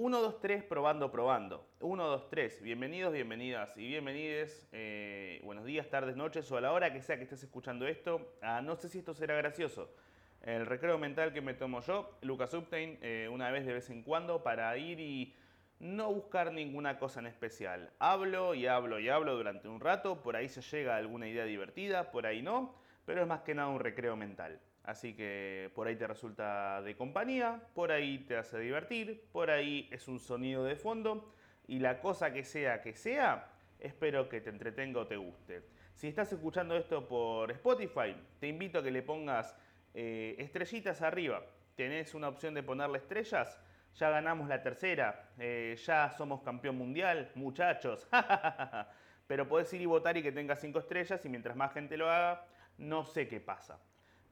1, 2, 3, probando, probando. 1, 2, 3. Bienvenidos, bienvenidas y bienvenides. Eh, buenos días, tardes, noches o a la hora que sea que estés escuchando esto. Ah, no sé si esto será gracioso. El recreo mental que me tomo yo, Lucas Uptain, eh, una vez de vez en cuando para ir y no buscar ninguna cosa en especial. Hablo y hablo y hablo durante un rato, por ahí se llega a alguna idea divertida, por ahí no, pero es más que nada un recreo mental. Así que por ahí te resulta de compañía, por ahí te hace divertir, por ahí es un sonido de fondo y la cosa que sea que sea, espero que te entretenga o te guste. Si estás escuchando esto por Spotify, te invito a que le pongas eh, estrellitas arriba. Tenés una opción de ponerle estrellas. Ya ganamos la tercera, eh, ya somos campeón mundial, muchachos. Pero podés ir y votar y que tenga cinco estrellas y mientras más gente lo haga, no sé qué pasa.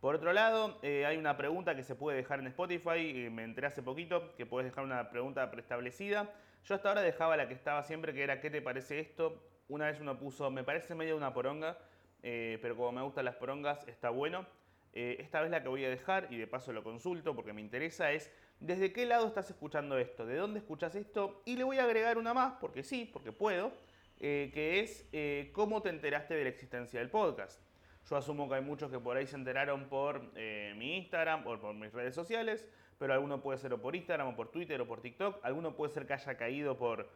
Por otro lado, eh, hay una pregunta que se puede dejar en Spotify, me enteré hace poquito, que puedes dejar una pregunta preestablecida. Yo hasta ahora dejaba la que estaba siempre, que era ¿qué te parece esto? Una vez uno puso, me parece medio una poronga, eh, pero como me gustan las porongas, está bueno. Eh, esta vez la que voy a dejar, y de paso lo consulto porque me interesa, es ¿desde qué lado estás escuchando esto? ¿De dónde escuchas esto? Y le voy a agregar una más, porque sí, porque puedo, que es ¿cómo te enteraste de la existencia del podcast? Yo asumo que hay muchos que por ahí se enteraron por eh, mi Instagram o por mis redes sociales, pero alguno puede ser o por Instagram o por Twitter o por TikTok, alguno puede ser que haya caído por,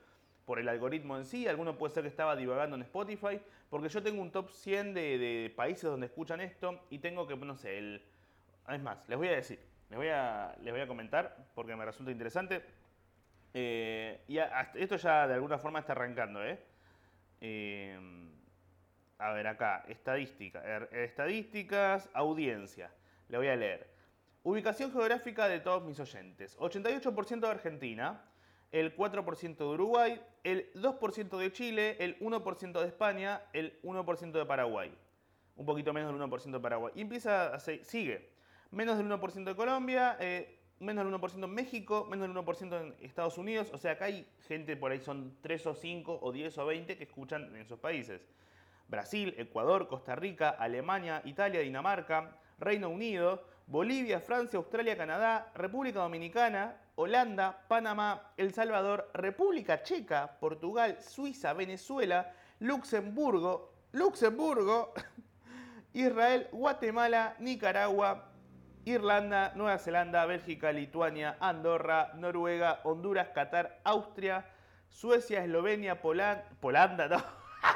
por el algoritmo en sí, alguno puede ser que estaba divagando en Spotify, porque yo tengo un top 100 de, países donde escuchan esto y tengo que, no sé, el... Es más, les voy a decir, les voy a, les voy a comentar porque me resulta interesante. Eh, y esto ya de alguna forma está arrancando, ¿eh? eh a ver acá, estadística, er, estadísticas, audiencia. Le voy a leer. Ubicación geográfica de todos mis oyentes. 88% de Argentina, el 4% de Uruguay, el 2% de Chile, el 1% de España, el 1% de Paraguay. Un poquito menos del 1% de Paraguay. Y empieza, a, sigue. Menos del 1% de Colombia, eh, menos del 1% en México, menos del 1% en Estados Unidos. O sea, acá hay gente por ahí, son 3 o 5 o 10 o 20 que escuchan en esos países. Brasil, Ecuador, Costa Rica, Alemania, Italia, Dinamarca, Reino Unido, Bolivia, Francia, Australia, Canadá, República Dominicana, Holanda, Panamá, El Salvador, República Checa, Portugal, Suiza, Venezuela, Luxemburgo, Luxemburgo, Israel, Guatemala, Nicaragua, Irlanda, Nueva Zelanda, Bélgica, Lituania, Andorra, Noruega, Honduras, Qatar, Austria, Suecia, Eslovenia, Polanda, no,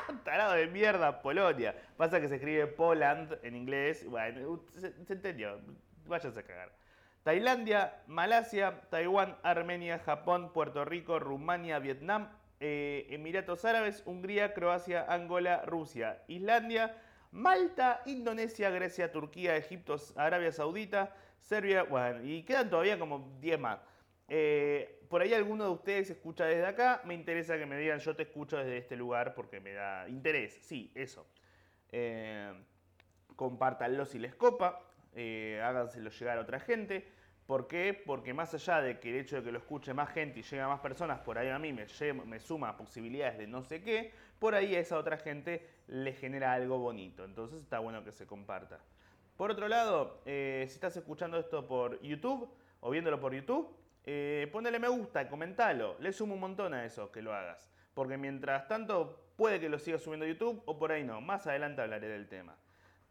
Tarado de mierda, Polonia. Pasa que se escribe Poland en inglés. Bueno, se, entendió. Váyanse a cagar. Tailandia, Malasia, Taiwán, Armenia, Japón, Puerto Rico, Rumania, Vietnam, eh, Emiratos Árabes, Hungría, Croacia, Angola, Rusia, Islandia, Malta, Indonesia, Grecia, Turquía, Egipto, Arabia Saudita, Serbia, bueno, y quedan todavía como 10 más. Eh, por ahí alguno de ustedes escucha desde acá, me interesa que me digan yo te escucho desde este lugar porque me da interés. Sí, eso. Eh, compártanlo si les copa, eh, háganselo llegar a otra gente. ¿Por qué? Porque más allá de que el hecho de que lo escuche más gente y llegue a más personas, por ahí a mí me, me suma posibilidades de no sé qué, por ahí a esa otra gente le genera algo bonito. Entonces está bueno que se comparta. Por otro lado, eh, si estás escuchando esto por YouTube o viéndolo por YouTube, eh, ponele me gusta, comentalo. Le sumo un montón a eso que lo hagas. Porque mientras tanto puede que lo siga subiendo a YouTube o por ahí no. Más adelante hablaré del tema.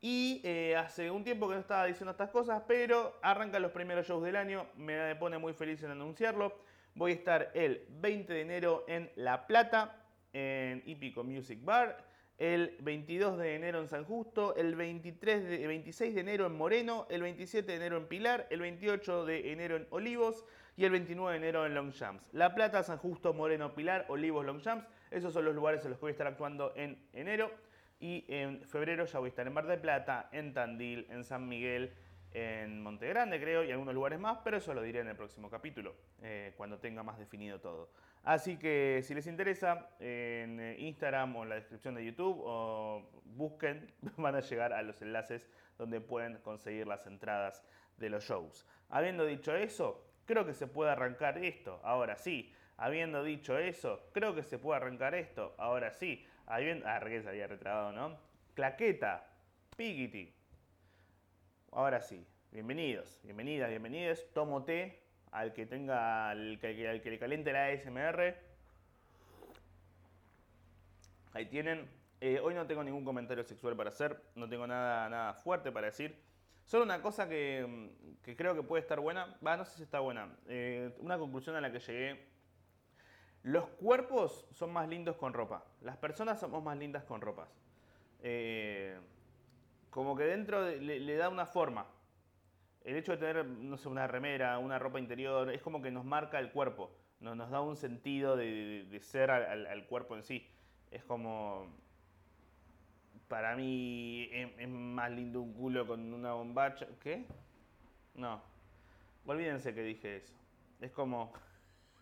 Y eh, hace un tiempo que no estaba diciendo estas cosas, pero arrancan los primeros shows del año. Me pone muy feliz en anunciarlo. Voy a estar el 20 de enero en La Plata, en Hípico Music Bar. El 22 de enero en San Justo, el 23 de, 26 de enero en Moreno, el 27 de enero en Pilar, el 28 de enero en Olivos, y el 29 de enero en Longchamps. La Plata, San Justo, Moreno, Pilar, Olivos, Longchamps. Esos son los lugares en los que voy a estar actuando en enero. Y en febrero ya voy a estar en Mar del Plata, en Tandil, en San Miguel, en Monte Grande creo y algunos lugares más, pero eso lo diré en el próximo capítulo, eh, cuando tenga más definido todo. Así que si les interesa, en Instagram o en la descripción de YouTube, o busquen, van a llegar a los enlaces donde pueden conseguir las entradas de los shows. Habiendo dicho eso, Creo que se puede arrancar esto, ahora sí. Habiendo dicho eso, creo que se puede arrancar esto, ahora sí. Habiendo... Ah, que se había retrabado, ¿no? Claqueta, Pigiti. Ahora sí, bienvenidos, bienvenidas, bienvenidos. Tomo té, al que tenga, al que, al que le caliente la ASMR. Ahí tienen. Eh, hoy no tengo ningún comentario sexual para hacer, no tengo nada, nada fuerte para decir. Solo una cosa que, creo que puede estar buena, va, no sé si está buena. Eh, una conclusión a la que llegué. Los cuerpos son más lindos con ropa. Las personas somos más lindas con ropas. Eh, como que dentro le, da una forma. El hecho de tener, no sé, una remera, una ropa interior, es como que nos marca el cuerpo. Nos, nos da un sentido de, ser al cuerpo en sí. Es como, para mí es, más lindo un culo con una bombacha. ¿Qué? No. Olvídense que dije eso. Es como.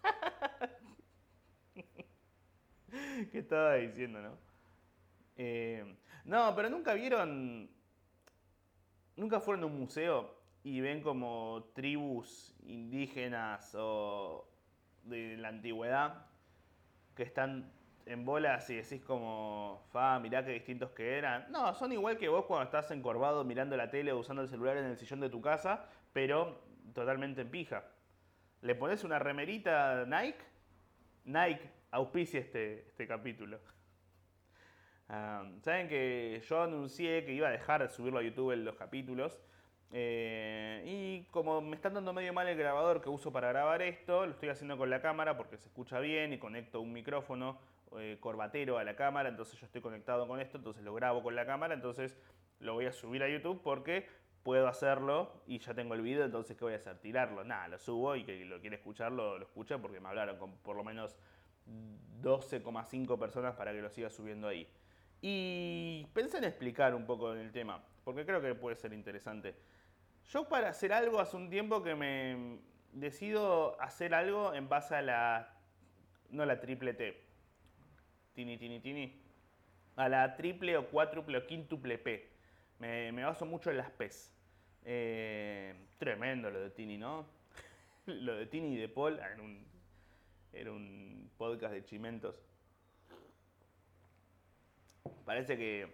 ¿Qué estaba diciendo, no? Eh, no, pero nunca vieron. Nunca fueron a un museo y ven como tribus indígenas o de la antigüedad que están en bolas y decís como, fa, mirá qué distintos que eran. No, son igual que vos cuando estás encorvado mirando la tele o usando el celular en el sillón de tu casa, pero totalmente en pija. Le pones una remerita Nike, Nike auspicia este, este capítulo. Saben que yo anuncié que iba a dejar de subirlo a YouTube en los capítulos. Eh, y como me están dando medio mal el grabador que uso para grabar esto, lo estoy haciendo con la cámara porque se escucha bien y conecto un micrófono eh, corbatero a la cámara, entonces yo estoy conectado con esto, entonces lo grabo con la cámara, entonces lo voy a subir a YouTube porque puedo hacerlo y ya tengo el video, entonces ¿qué voy a hacer? Tirarlo. Nada, lo subo y que lo quiere escuchar lo, lo escucha porque me hablaron con por lo menos 12,5 personas para que lo siga subiendo ahí. Y pensé en explicar un poco el tema, porque creo que puede ser interesante. Yo para hacer algo hace un tiempo que me decido hacer algo en base a la, no la triple T, tini, tini, tini, a la triple o cuádruple o quíntuple P. Me, baso mucho en las P's. Eh, tremendo lo de Tini, ¿no? lo de Tini y de Paul en un, era un podcast de chimentos. Parece que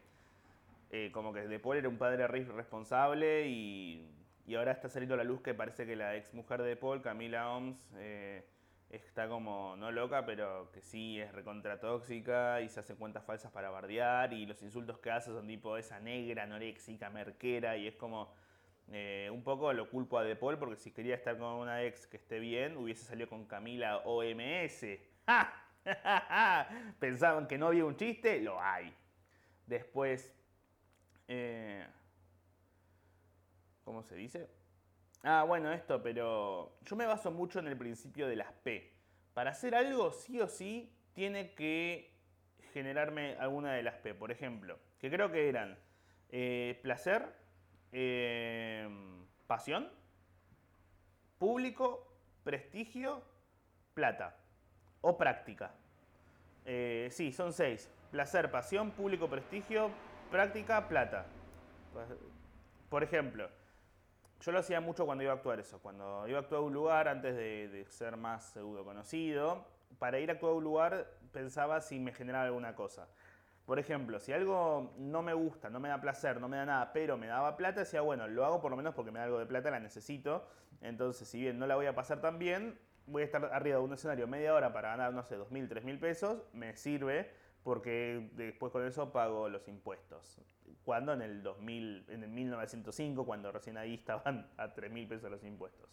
eh, como que De Paul era un padre responsable y, y, ahora está saliendo a la luz que parece que la ex mujer de Paul, Camila Oms, eh, está como, no loca, pero que sí es recontra tóxica y se hace cuentas falsas para bardear y los insultos que hace son tipo esa negra, anoréxica, merquera y es como eh, un poco lo culpo a De Paul porque si quería estar con una ex que esté bien hubiese salido con Camila OMS. Pensaban que no había un chiste, lo hay. Después, eh, ¿cómo se dice? Ah, bueno, esto, pero yo me baso mucho en el principio de las P. Para hacer algo, sí o sí, tiene que generarme alguna de las P. Por ejemplo, que creo que eran eh, placer, eh, pasión, público, prestigio, plata o práctica. Eh, sí, son seis. Placer, pasión, público, prestigio, práctica, plata. Por ejemplo, yo lo hacía mucho cuando iba a actuar eso, cuando iba a actuar a un lugar antes de, ser más pseudo conocido, para ir a actuar a un lugar pensaba si me generaba alguna cosa. Por ejemplo, si algo no me gusta, no me da placer, no me da nada, pero me daba plata, decía, bueno, lo hago por lo menos porque me da algo de plata, la necesito. Entonces, si bien no la voy a pasar tan bien, voy a estar arriba de un escenario media hora para ganar, no sé, 2.000, 3.000 pesos, me sirve porque después con eso pago los impuestos. Cuando en el 2000, en el 1905, cuando recién ahí estaban a 3 mil pesos los impuestos.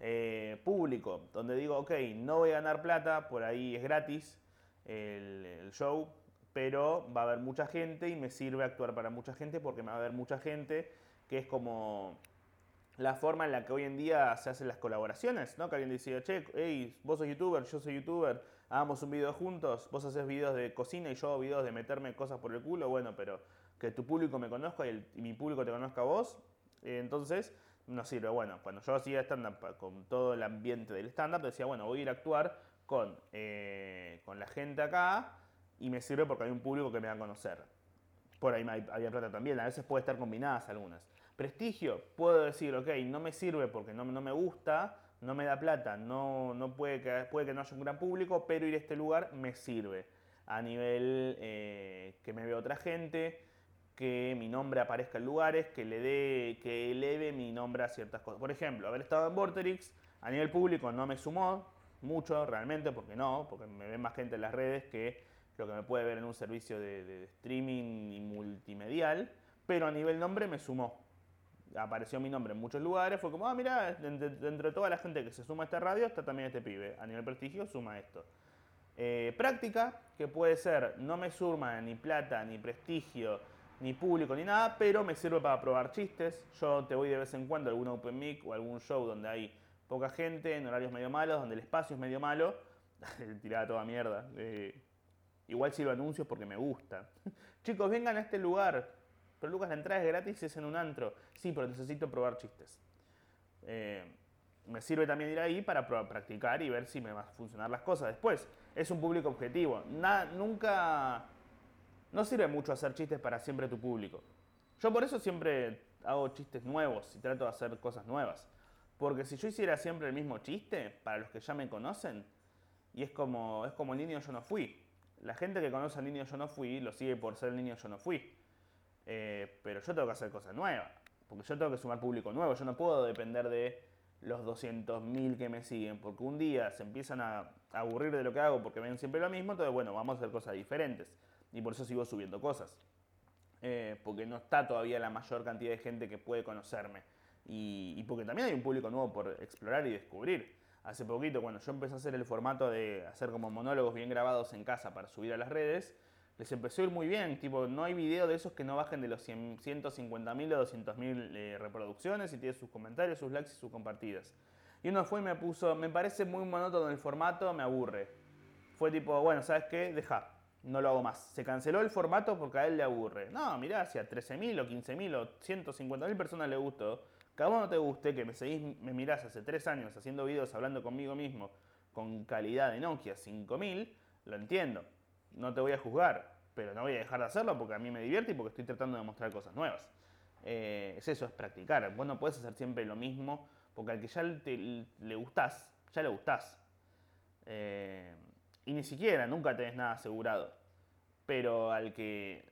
Eh, público, donde digo, ok, no voy a ganar plata, por ahí es gratis el, show, pero va a haber mucha gente y me sirve actuar para mucha gente porque me va a haber mucha gente, que es como la forma en la que hoy en día se hacen las colaboraciones, ¿no? Que alguien decía, che, hey, vos sos youtuber, yo soy youtuber, hagamos un video juntos, vos haces videos de cocina y yo videos de meterme cosas por el culo, bueno, pero que tu público me conozca y, mi público te conozca a vos, eh, entonces no sirve. Bueno, cuando yo hacía stand-up con todo el ambiente del stand-up, decía, bueno, voy a ir a actuar con, eh, con la gente acá y me sirve porque hay un público que me va a conocer. Por ahí había plata también, a veces puede estar combinadas algunas. Prestigio, puedo decir, ok, no me sirve porque no, no me gusta, no me da plata, no, no puede, que, puede que no haya un gran público, pero ir a este lugar me sirve. A nivel eh, que me vea otra gente, que mi nombre aparezca en lugares, que le dé, que eleve mi nombre a ciertas cosas. Por ejemplo, haber estado en Vorterix, A nivel público no me sumó mucho realmente, porque no, porque me ven más gente en las redes que lo que me puede ver en un servicio de, streaming y multimedial, pero a nivel nombre me sumó. Apareció mi nombre en muchos lugares, fue como, ah, mira, dentro de toda la gente que se suma a esta radio está también este pibe. A nivel prestigio suma esto. Eh, práctica, que puede ser, no me suma ni plata, ni prestigio, ni público, ni nada, pero me sirve para probar chistes. Yo te voy de vez en cuando a algún open mic o algún show donde hay poca gente, en horarios medio malos, donde el espacio es medio malo. Tirada toda mierda. Eh, igual sirvo anuncios porque me gusta. Chicos, vengan a este lugar. Pero Lucas, la entrada es gratis y es en un antro. Sí, pero necesito probar chistes. Eh, me sirve también ir ahí para practicar y ver si me van a funcionar las cosas. Después, es un público objetivo. nunca. No sirve mucho hacer chistes para siempre tu público. Yo por eso siempre hago chistes nuevos y trato de hacer cosas nuevas. Porque si yo hiciera siempre el mismo chiste, para los que ya me conocen, y es como, es como el niño yo no fui. La gente que conoce al niño yo no fui, lo sigue por ser el niño yo no fui. Eh, pero yo tengo que hacer cosas nuevas. Porque yo tengo que sumar público nuevo. Yo no puedo depender de los 200.000 que me siguen. Porque un día se empiezan a aburrir de lo que hago porque ven siempre lo mismo. Entonces, bueno, vamos a hacer cosas diferentes. Y por eso sigo subiendo cosas. Eh, porque no está todavía la mayor cantidad de gente que puede conocerme y, porque también hay un público nuevo por explorar y descubrir. Hace poquito, cuando yo empecé a hacer el formato de hacer como monólogos bien grabados en casa para subir a las redes, les empezó a ir muy bien. Tipo, no hay video de esos que no bajen de los 100, 150.000 o 200.000 eh, reproducciones y tiene sus comentarios, sus likes y sus compartidas. Y uno fue y me puso, me parece muy monótono el formato, me aburre. Fue tipo, bueno, ¿sabes qué? Deja, no lo hago más. Se canceló el formato porque a él le aburre. No, mirá, si a 13.000 o 15.000 o 150.000 personas le gustó, cada uno te guste, que me seguís, me mirás hace tres años haciendo videos hablando conmigo mismo con calidad de Nokia 5000, lo entiendo. No te voy a juzgar, pero no voy a dejar de hacerlo porque a mí me divierte y porque estoy tratando de mostrar cosas nuevas. Eh, es eso, es practicar. Vos no puedes hacer siempre lo mismo porque al que ya le gustás, ya le gustás. Eh, y ni siquiera, nunca tenés nada asegurado. Pero al que.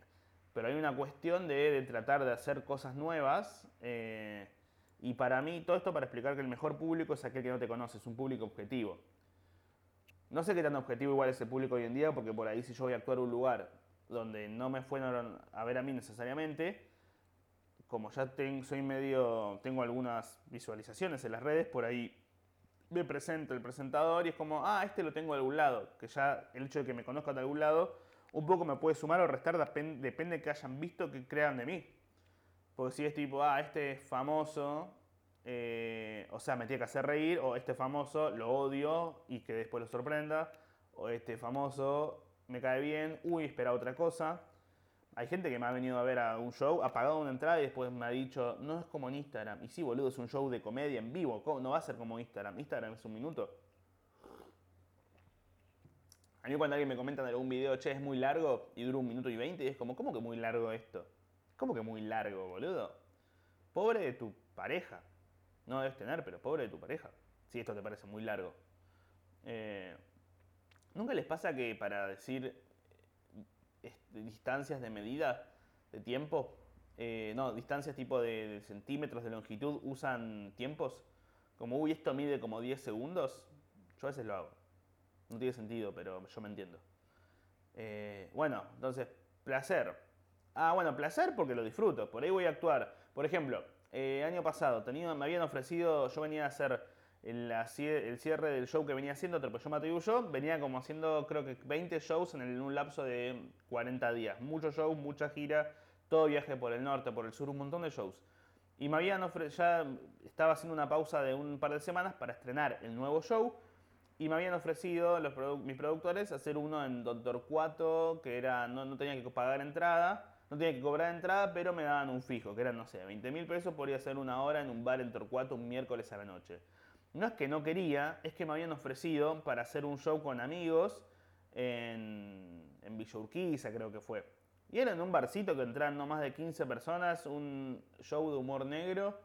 Pero hay una cuestión de, tratar de hacer cosas nuevas. Eh, y para mí, todo esto para explicar que el mejor público es aquel que no te conoce, es un público objetivo. No sé qué tan objetivo igual es el público hoy en día, porque por ahí si yo voy a actuar en un lugar donde no me fueron a ver a mí necesariamente, como ya soy medio, tengo algunas visualizaciones en las redes, por ahí me presenta el presentador y es como, ah, este lo tengo de algún lado, que ya el hecho de que me conozcan de algún lado, un poco me puede sumar o restar, depende de que hayan visto que crean de mí. Porque si es tipo, ah, este famoso, eh, o sea, me tiene que hacer reír, o este famoso lo odio y que después lo sorprenda, o este famoso me cae bien, uy, espera otra cosa. Hay gente que me ha venido a ver a un show, ha pagado una entrada y después me ha dicho, no es como en Instagram. Y sí, boludo, es un show de comedia en vivo, no va a ser como Instagram. Instagram es un minuto. A mí cuando alguien me comenta en algún video, che, es muy largo y dura un minuto y veinte, es como, ¿cómo que muy largo esto? ¿Cómo que muy largo, boludo? Pobre de tu pareja. No debes tener, pero pobre de tu pareja. Si esto te parece muy largo. Eh, ¿Nunca les pasa que para decir eh, distancias de medida de tiempo, eh, no, distancias tipo de, centímetros de longitud, usan tiempos? Como, uy, esto mide como 10 segundos. Yo a veces lo hago. No tiene sentido, pero yo me entiendo. bueno, entonces, placer. Ah, bueno, placer porque lo disfruto. Por ahí voy a actuar. Por ejemplo, eh, año pasado me habían ofrecido, yo venía a hacer el, cierre del show que venía haciendo, Mateo yo, venía como haciendo creo que 20 shows en, un lapso de 40 días. Muchos shows, mucha gira, todo viaje por el norte, por el sur, un montón de shows. Y me habían ofrecido, ya estaba haciendo una pausa de un par de semanas para estrenar el nuevo show. Y me habían ofrecido los mis productores hacer uno en Doctor Cuato, que era no tenía que pagar entrada no tenía que cobrar entrada, pero me daban un fijo, que eran, no sé, 20 mil pesos, podría ser una hora en un bar en Torcuato un miércoles a la noche. No es que no quería, es que me habían ofrecido para hacer un show con amigos en, en Villa Urquiza, creo que fue. Y era en un barcito que entraban no más de 15 personas, un show de humor negro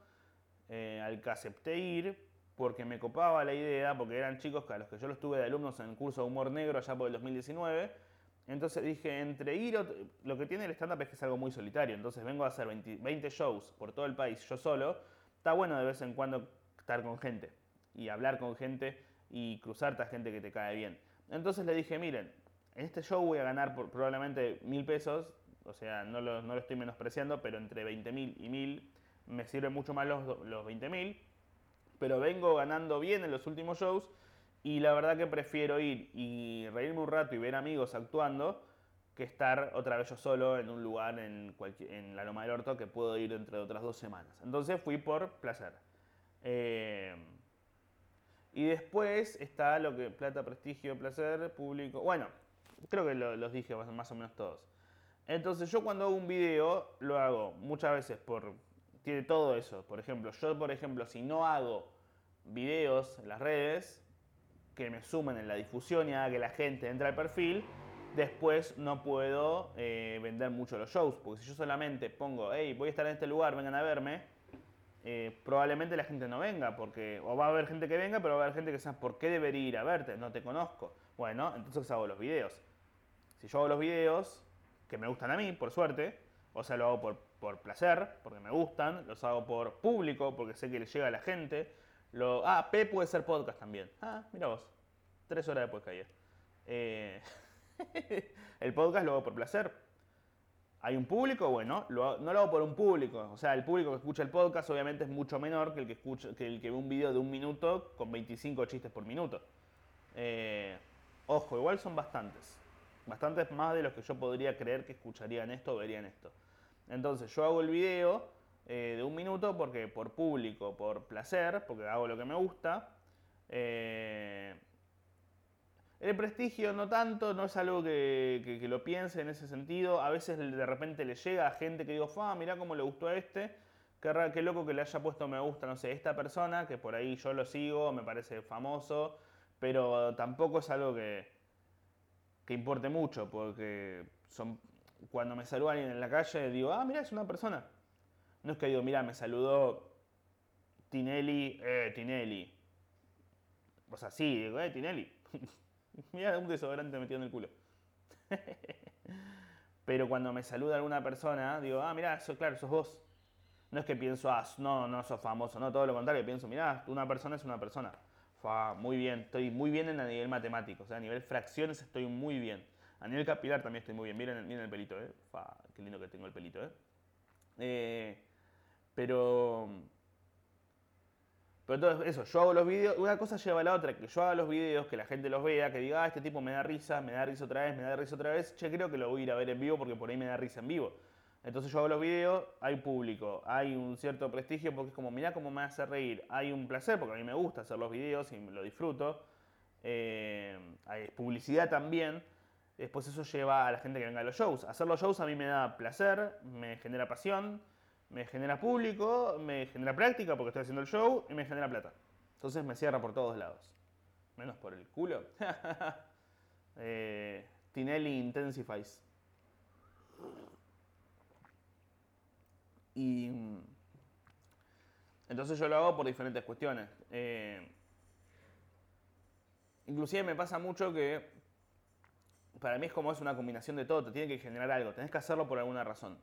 eh, al que acepté ir porque me copaba la idea, porque eran chicos a los que yo los tuve de alumnos en el curso de humor negro allá por el 2019 entonces dije, entre ir, lo que tiene el stand-up es que es algo muy solitario, entonces vengo a hacer 20, shows por todo el país yo solo, está bueno de vez en cuando estar con gente. y hablar con gente y cruzarte a gente que te cae bien. Entonces le dije, miren, en este show voy a ganar probablemente mil pesos, o sea, no lo, no lo estoy menospreciando, pero entre 20 mil y mil me sirven mucho más los, los 20 mil, pero vengo ganando bien en los últimos shows y la verdad que prefiero ir y reírme un rato y ver amigos actuando que estar otra vez yo solo en un lugar en, en la Loma del Orto que puedo ir dentro de otras dos semanas. Entonces fui por placer. Eh, y después está lo que plata, prestigio, placer, público. Bueno, creo que los dije más o menos todos. Entonces yo cuando hago un video lo hago muchas veces por... Tiene todo eso. Por ejemplo, yo por ejemplo si no hago videos en las redes que me sumen en la difusión y haga que la gente entre al perfil, después no puedo eh, vender mucho los shows. Porque si yo solamente pongo, hey, voy a estar en este lugar, vengan a verme, eh, probablemente la gente no venga, porque o va a haber gente que venga, pero va a haber gente que sabe ¿por qué debería ir a verte? No te conozco. Bueno, entonces hago los videos. Si yo hago los videos, que me gustan a mí, por suerte, o sea, lo hago por, por placer, porque me gustan, los hago por público, porque sé que le llega a la gente. Lo, ah, P puede ser podcast también. Ah, mira vos, tres horas después caí. Eh, el podcast lo hago por placer, ¿Hay un público? Bueno, no lo hago por un público. O sea, el público que escucha el podcast obviamente es mucho menor que el que, escucha, que, el que ve un video de un minuto con 25 chistes por minuto. Eh, ojo, igual son bastantes. Bastantes más de los que yo podría creer que escucharían esto o verían esto. Entonces, yo hago el video eh, de un minuto porque por público, por placer, porque hago lo que me gusta. Eh, el prestigio no tanto, no es algo que, lo piense en ese sentido. A veces de repente le llega a gente que digo, ah, mirá cómo le gustó a este. Qué, qué loco que le haya puesto me gusta, no sé, esta persona, que por ahí yo lo sigo, me parece famoso, pero tampoco es algo que, que importe mucho, porque son, cuando me saluda alguien en la calle, digo, ah, mira, es una persona. No es que digo, mira, me saludó Tinelli, eh, Tinelli. O sea, sí, digo, eh, Tinelli. Mira un desodorante metido en el culo. Pero cuando me saluda alguna persona, digo, ah, mira, eso, claro, sos vos. No es que pienso, ah, no, no sos famoso, no, todo lo contrario, pienso, mira, una persona es una persona. Fa, muy bien, estoy muy bien en a nivel matemático, o sea, a nivel fracciones estoy muy bien. A nivel capilar también estoy muy bien. Miren, el pelito, ¿eh? Fa, qué lindo que tengo el pelito, ¿eh? eh pero pero entonces, eso, yo hago los videos, una cosa lleva a la otra, que yo haga los videos, que la gente los vea, que diga, ah, este tipo me da risa, me da risa otra vez, me da risa otra vez, che, creo que lo voy a ir a ver en vivo porque por ahí me da risa en vivo. Entonces yo hago los videos, hay público, hay un cierto prestigio porque es como, mirá cómo me hace reír, hay un placer porque a mí me gusta hacer los videos y lo disfruto, eh, hay publicidad también, después eso lleva a la gente que venga a los shows. Hacer los shows a mí me da placer, me genera pasión, me genera público, me genera práctica porque estoy haciendo el show y me genera plata. Entonces me cierra por todos lados. Menos por el culo. eh, Tinelli Intensifies. Y mm, entonces yo lo hago por diferentes cuestiones. Eh, inclusive me pasa mucho que para mí es como es una combinación de todo, te tiene que generar algo, tenés que hacerlo por alguna razón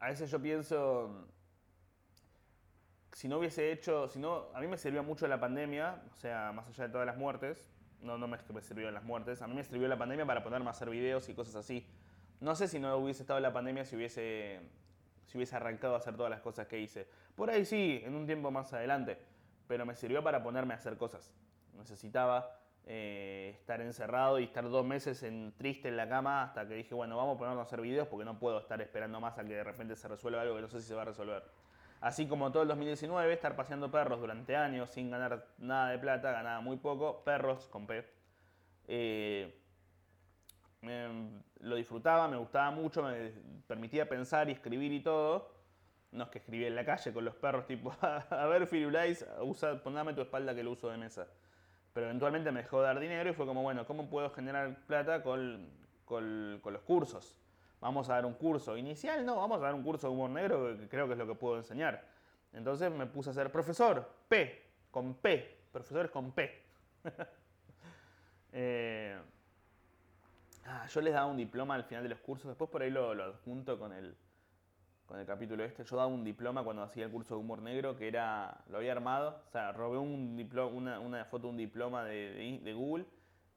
a veces yo pienso, si no hubiese hecho, si no, a mí me sirvió mucho la pandemia, o sea, más allá de todas las muertes, no, no me, me sirvió las muertes, a mí me sirvió la pandemia para ponerme a hacer videos y cosas así. No sé si no hubiese estado la pandemia si hubiese, si hubiese arrancado a hacer todas las cosas que hice. Por ahí sí, en un tiempo más adelante, pero me sirvió para ponerme a hacer cosas. Necesitaba eh, estar encerrado y estar dos meses en, triste en la cama hasta que dije, bueno, vamos a ponernos a hacer videos porque no puedo estar esperando más a que de repente se resuelva algo que no sé si se va a resolver. Así como todo el 2019, estar paseando perros durante años sin ganar nada de plata, ganaba muy poco, perros con P. Eh, lo disfrutaba, me gustaba mucho, me permitía pensar y escribir y todo. No es que escribía en la calle con los perros, tipo, a ver, Firulais, usa, poname tu espalda que lo uso de mesa. Pero eventualmente me dejó dar dinero y fue como, bueno, ¿cómo puedo generar plata con, con, los cursos? Vamos a dar un curso inicial, no, vamos a dar un curso de humor negro que creo que es lo que puedo enseñar. Entonces me puse a ser profesor, P, con P, profesores con P. Eh, ah, yo les daba un diploma al final de los cursos, después por ahí lo adjunto con el, con el capítulo este. Yo daba un diploma cuando hacía el curso de humor negro que era, lo había armado, o sea, robé un diploma, una, una foto un diploma de Google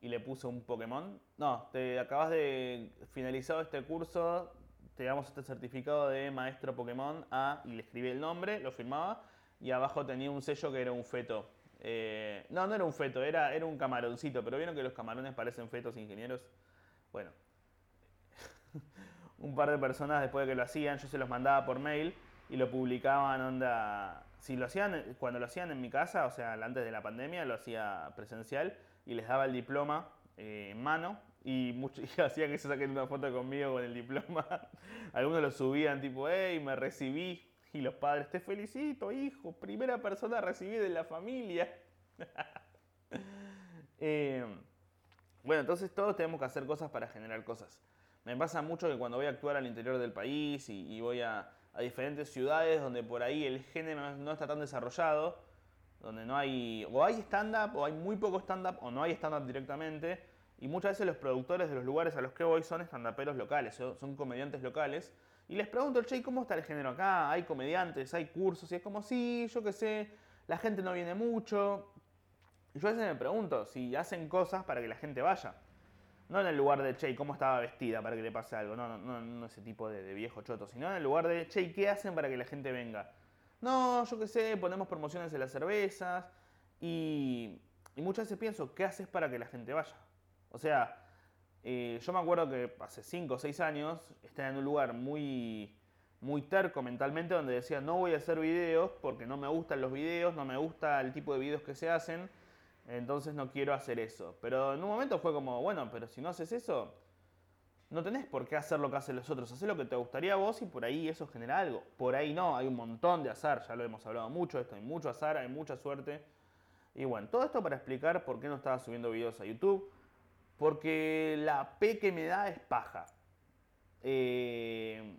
y le puse un Pokémon. No, te acabas de finalizado este curso, te damos este certificado de maestro Pokémon A y le escribí el nombre, lo firmaba y abajo tenía un sello que era un feto. Eh, no, no era un feto, era, era un camaroncito, pero vieron que los camarones parecen fetos ingenieros. Bueno, un par de personas después de que lo hacían, yo se los mandaba por mail y lo publicaban onda. Si lo hacían, cuando lo hacían en mi casa, o sea, antes de la pandemia, lo hacía presencial y les daba el diploma eh, en mano y, mucho, y hacía que se saquen una foto conmigo con el diploma. Algunos lo subían tipo, hey, me recibí. Y los padres, te felicito, hijo, primera persona recibida en la familia. Eh, bueno, entonces todos tenemos que hacer cosas para generar cosas. Me pasa mucho que cuando voy a actuar al interior del país y, voy a, diferentes ciudades donde por ahí el género no- está tan desarrollado, donde no hay, o hay stand-up, o hay muy poco stand-up, o no hay stand-up directamente, y muchas veces los productores de los lugares a los que voy son stand-uperos locales, son son comediantes locales, y les pregunto, che, ¿cómo está el género acá? ¿Hay comediantes? ¿Hay cursos? Y es como, sí, yo qué sé, la gente no viene mucho. Y yo a veces me pregunto si hacen cosas para que la gente vaya. No en el lugar de, che, ¿cómo estaba vestida para que le pase algo? No, no, no, no ese tipo de, viejo choto, sino en el lugar de, che, ¿qué hacen para que la gente venga? No, yo qué sé, ponemos promociones en las cervezas y, y muchas veces pienso, ¿qué haces para que la gente vaya? O sea, eh, yo me acuerdo que hace 5 o 6 años estaba en un lugar muy, muy terco mentalmente donde decía, no voy a hacer videos porque no me gustan los videos, no me gusta el tipo de videos que se hacen, entonces no quiero hacer eso. Pero en un momento fue como, bueno, pero si no haces eso, no tenés por qué hacer lo que hacen los otros, hacer lo que te gustaría a vos y por ahí eso genera algo. Por ahí no, hay un montón de azar, ya lo hemos hablado mucho, esto hay mucho azar, hay mucha suerte. Y bueno, todo esto para explicar por qué no estaba subiendo videos a YouTube. Porque la P que me da es paja. Eh,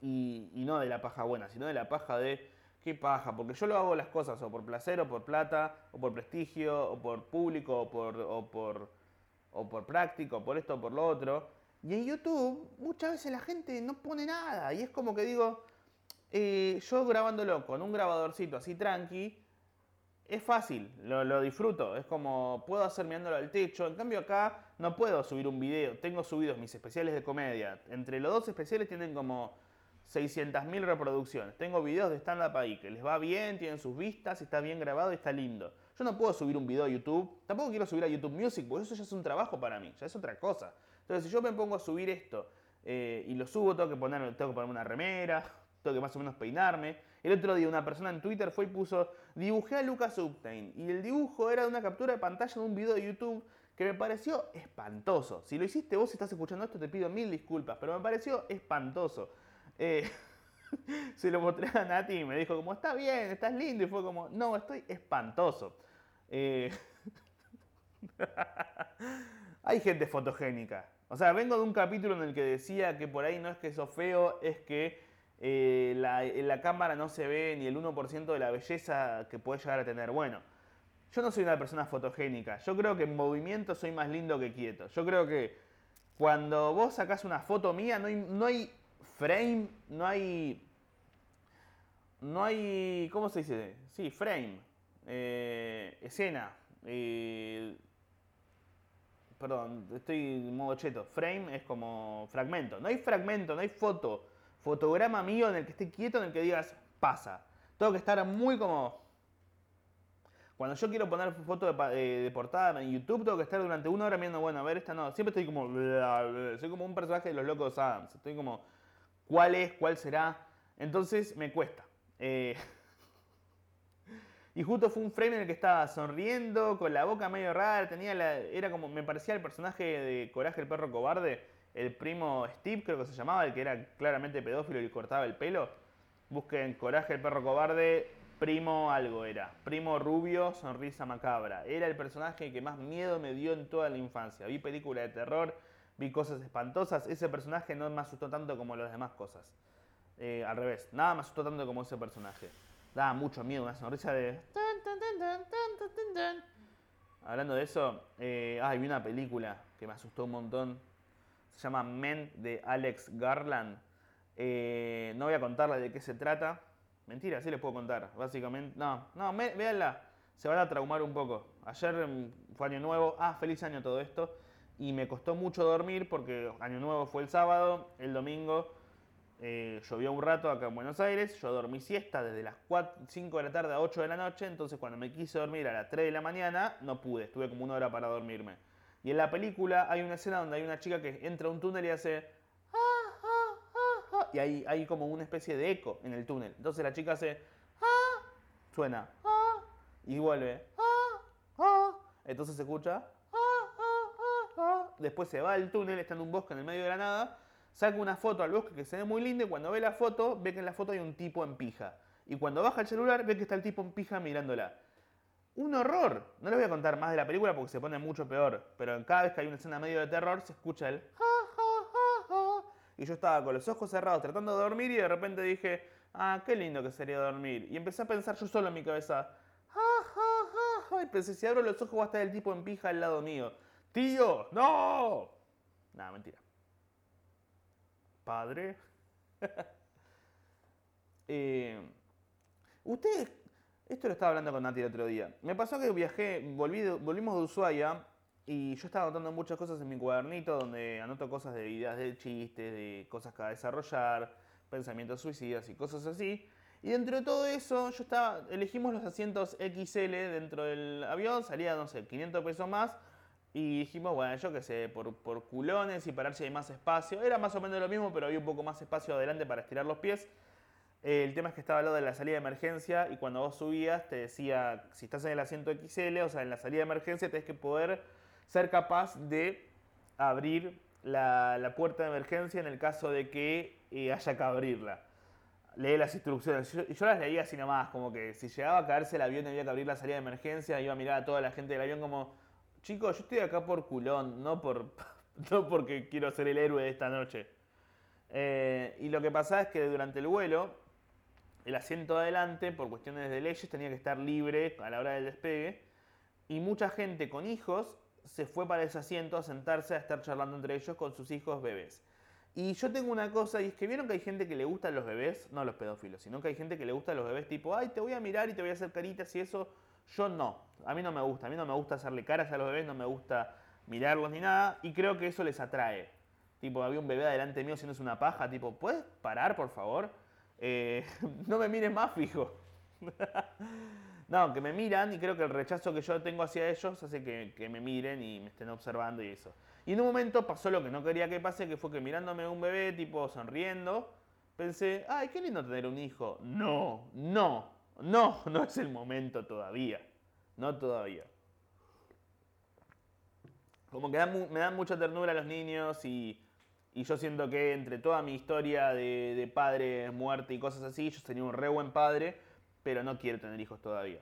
y, y no de la paja buena, sino de la paja de qué paja. Porque yo lo hago las cosas o por placer, o por plata, o por prestigio, o por público, o por, o por, o por práctico, o por esto, o por lo otro. Y en YouTube muchas veces la gente no pone nada. Y es como que digo, eh, yo grabándolo con un grabadorcito así tranqui, es fácil, lo, lo disfruto. Es como puedo hacer mirándolo al techo. En cambio, acá no puedo subir un video. Tengo subidos mis especiales de comedia. Entre los dos especiales tienen como 600.000 reproducciones. Tengo videos de stand-up ahí que les va bien, tienen sus vistas, está bien grabado y está lindo. Yo no puedo subir un video a YouTube. Tampoco quiero subir a YouTube Music porque eso ya es un trabajo para mí, ya es otra cosa. Entonces, si yo me pongo a subir esto eh, y lo subo, tengo que, tengo que ponerme una remera, tengo que más o menos peinarme. El otro día una persona en Twitter fue y puso, dibujé a Lucas Upstein. Y el dibujo era de una captura de pantalla de un video de YouTube que me pareció espantoso. Si lo hiciste vos y estás escuchando esto, te pido mil disculpas, pero me pareció espantoso. Eh, se lo mostré a Nati y me dijo como, está bien, estás lindo. Y fue como, no, estoy espantoso. Eh, Hay gente fotogénica. O sea, vengo de un capítulo en el que decía que por ahí no es que sos feo, es que eh, la, en la cámara no se ve ni el 1% de la belleza que puedes llegar a tener. Bueno, yo no soy una persona fotogénica. Yo creo que en movimiento soy más lindo que quieto. Yo creo que cuando vos sacás una foto mía, no no hay frame, no hay. No hay. ¿Cómo se dice? Sí, frame. eh, escena. eh, perdón, estoy en modo cheto. Frame es como fragmento. No hay fragmento, no hay foto. Fotograma mío en el que esté quieto, en el que digas, pasa. Tengo que estar muy como. Cuando yo quiero poner foto de, pa- eh, de portada en YouTube, tengo que estar durante una hora viendo, bueno, a ver, esta no. Siempre estoy como. Soy como un personaje de los locos Adams. Estoy como. ¿Cuál es? ¿Cuál será? Entonces me cuesta. Eh, y justo fue un frame en el que estaba sonriendo, con la boca medio rara, tenía la, era como, me parecía el personaje de Coraje el perro cobarde, el primo Steve creo que se llamaba, el que era claramente pedófilo y cortaba el pelo. Busquen Coraje el perro cobarde, primo algo era, primo rubio, sonrisa macabra. Era el personaje que más miedo me dio en toda la infancia. Vi películas de terror, vi cosas espantosas, ese personaje no me asustó tanto como las demás cosas. Eh, al revés, nada me asustó tanto como ese personaje. Daba mucho miedo, una sonrisa de... Hablando de eso, eh, vi una película que me asustó un montón. Se llama Men de Alex Garland. Eh, no voy a contarle de qué se trata. Mentira, sí les puedo contar. Básicamente, no, no, véanla. Se van a traumar un poco. Ayer mm, fue año nuevo. Ah, feliz año todo esto. Y me costó mucho dormir porque año nuevo fue el sábado. El domingo eh, llovió un rato acá en Buenos Aires. Yo dormí siesta desde las 4, 5 de la tarde a 8 de la noche. Entonces, cuando me quise dormir a las 3 de la mañana, no pude. Estuve como una hora para dormirme. Y en la película hay una escena donde hay una chica que entra a un túnel y hace. Y hay, hay como una especie de eco en el túnel. Entonces la chica hace. Suena. Y vuelve. Entonces se escucha. Después se va al túnel, está en un bosque en el medio de la nada. Saca una foto al bosque que se ve muy lindo y cuando ve la foto, ve que en la foto hay un tipo en pija. Y cuando baja el celular, ve que está el tipo en pija mirándola. Un horror. No les voy a contar más de la película porque se pone mucho peor. Pero cada vez que hay una escena medio de terror se escucha el ja, ja, ja, Y yo estaba con los ojos cerrados tratando de dormir y de repente dije, ah, qué lindo que sería dormir. Y empecé a pensar yo solo en mi cabeza, ja, Y pensé, si abro los ojos va a estar el tipo en pija al lado mío. Tío, no. Nada, mentira. Padre. eh, Ustedes esto lo estaba hablando con Nati el otro día. Me pasó que viajé, volví, volvimos de Ushuaia y yo estaba anotando muchas cosas en mi cuadernito donde anoto cosas de ideas de chistes, de cosas que a desarrollar, pensamientos suicidas y cosas así. Y dentro de todo eso, yo estaba, elegimos los asientos XL dentro del avión, salía, no sé, 500 pesos más. Y dijimos, bueno, yo qué sé, por, por culones y para ver si hay más espacio. Era más o menos lo mismo, pero había un poco más espacio adelante para estirar los pies. Eh, el tema es que estaba hablando de la salida de emergencia y cuando vos subías te decía, si estás en el asiento XL, o sea, en la salida de emergencia, tenés que poder ser capaz de abrir la, puerta de emergencia en el caso de que eh, haya que abrirla. Lee las instrucciones. Yo, yo, las leía así nomás, como que si llegaba a caerse el avión y había que abrir la salida de emergencia, iba a mirar a toda la gente del avión como, chicos, yo estoy acá por culón, no, por, no porque quiero ser el héroe de esta noche. Eh, y lo que pasa es que durante el vuelo, el asiento adelante, por cuestiones de leyes, tenía que estar libre a la hora del despegue. Y mucha gente con hijos se fue para ese asiento a sentarse a estar charlando entre ellos con sus hijos bebés. Y yo tengo una cosa, y es que vieron que hay gente que le gustan los bebés, no los pedófilos, sino que hay gente que le gusta los bebés tipo, ay, te voy a mirar y te voy a hacer caritas y eso. Yo no, a mí no me gusta, a mí no me gusta hacerle caras a los bebés, no me gusta mirarlos ni nada, y creo que eso les atrae. Tipo, había un bebé adelante mío haciéndose una paja, tipo, ¿puedes parar, por favor? Eh, no me miren más fijo. no, que me miran y creo que el rechazo que yo tengo hacia ellos hace que, me miren y me estén observando y eso. Y en un momento pasó lo que no quería que pase, que fue que mirándome un bebé, tipo sonriendo, pensé, ay, qué lindo tener un hijo. No, no, no, no es el momento todavía. No todavía. Como que me dan mucha ternura a los niños y y yo siento que entre toda mi historia de, padre, muerte y cosas así, yo sería un re buen padre, pero no quiero tener hijos todavía.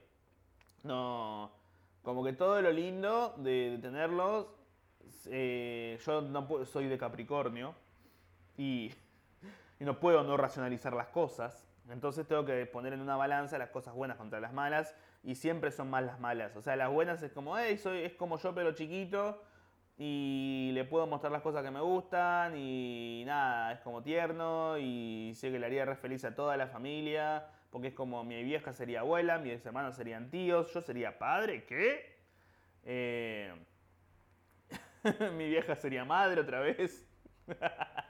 No, como que todo lo lindo de, tenerlos, eh, yo no soy de Capricornio y, y no puedo no racionalizar las cosas. Entonces tengo que poner en una balanza las cosas buenas contra las malas y siempre son más las malas. O sea, las buenas es como, hey, soy, es como yo pero chiquito y le puedo mostrar las cosas que me gustan y nada, es como tierno y sé que le haría re feliz a toda la familia, porque es como mi vieja sería abuela, mis hermanos serían tíos, yo sería padre, ¿qué? Eh, mi vieja sería madre otra vez.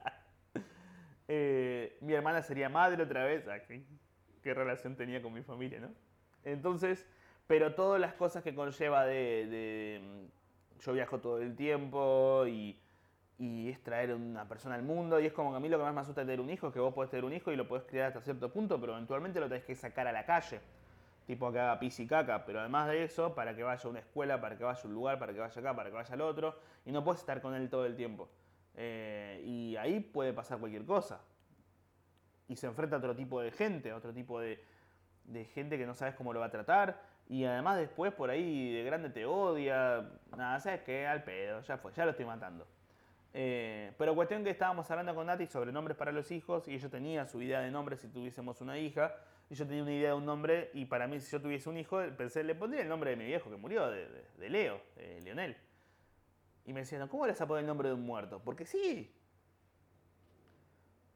Eh, mi hermana sería madre otra vez. Ah, ¿qué, relación tenía con mi familia, no? Entonces, pero todas las cosas que conlleva de yo viajo todo el tiempo y, es traer una persona al mundo. Y es como que a mí lo que más me asusta de tener un hijo es que vos podés tener un hijo y lo podés criar hasta cierto punto, pero eventualmente lo tenés que sacar a la calle. Tipo que haga pis y caca. Pero además de eso, para que vaya a una escuela, para que vaya a un lugar, para que vaya acá, para que vaya al otro. Y no puedes estar con él todo el tiempo. Eh, y ahí puede pasar cualquier cosa. Y se enfrenta a otro tipo de gente, a otro tipo de, gente que no sabes cómo lo va a tratar. Y además después por ahí de grande te odia. Nada, ¿sabes qué? Al pedo, ya fue, ya lo estoy matando. Eh, pero cuestión que estábamos hablando con Nati sobre nombres para los hijos y ella tenía su idea de nombre si tuviésemos una hija. Y yo tenía una idea de un nombre y para mí si yo tuviese un hijo, pensé, le pondría el nombre de mi viejo que murió, de, de, Leo, de Leonel. Y me decían, ¿cómo le vas a poner el nombre de un muerto? Porque sí.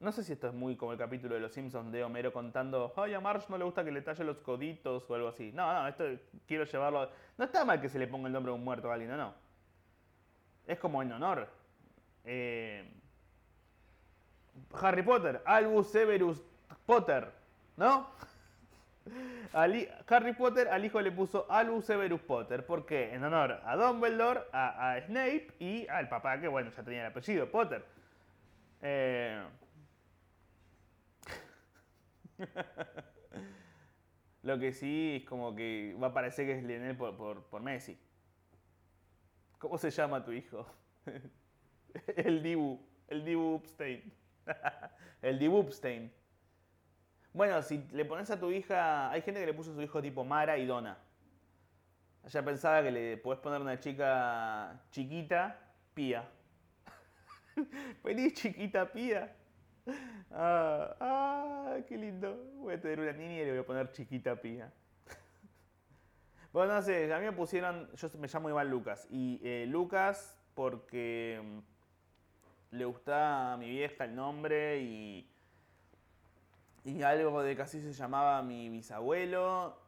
No sé si esto es muy como el capítulo de Los Simpsons de Homero contando, ay, a Marge no le gusta que le talle los coditos o algo así. No, no, esto quiero llevarlo. No está mal que se le ponga el nombre de un muerto a alguien, no, no. Es como en honor. Eh, Harry Potter, Albus Severus Potter, ¿no? Harry Potter al hijo le puso Albus Severus Potter. ¿Por qué? En honor a Dumbledore, a, a Snape y al papá que, bueno, ya tenía el apellido, Potter. Eh, Lo que sí es como que va a parecer que es Lionel por, Messi. ¿Cómo se llama tu hijo? el Dibu. El Dibu Upstein. el Dibu Upstein. Bueno, si le pones a tu hija. Hay gente que le puso a su hijo tipo Mara y Donna. Ya pensaba que le puedes poner una chica chiquita, Pía. Vení chiquita Pía. Ah, ah, qué lindo. Voy a tener una niña y le voy a poner chiquita pía. Bueno, no sé, a mí me pusieron, yo me llamo Iván Lucas. Y eh, Lucas porque mm, le gusta a mi vieja el nombre y, y algo de que así se llamaba mi bisabuelo.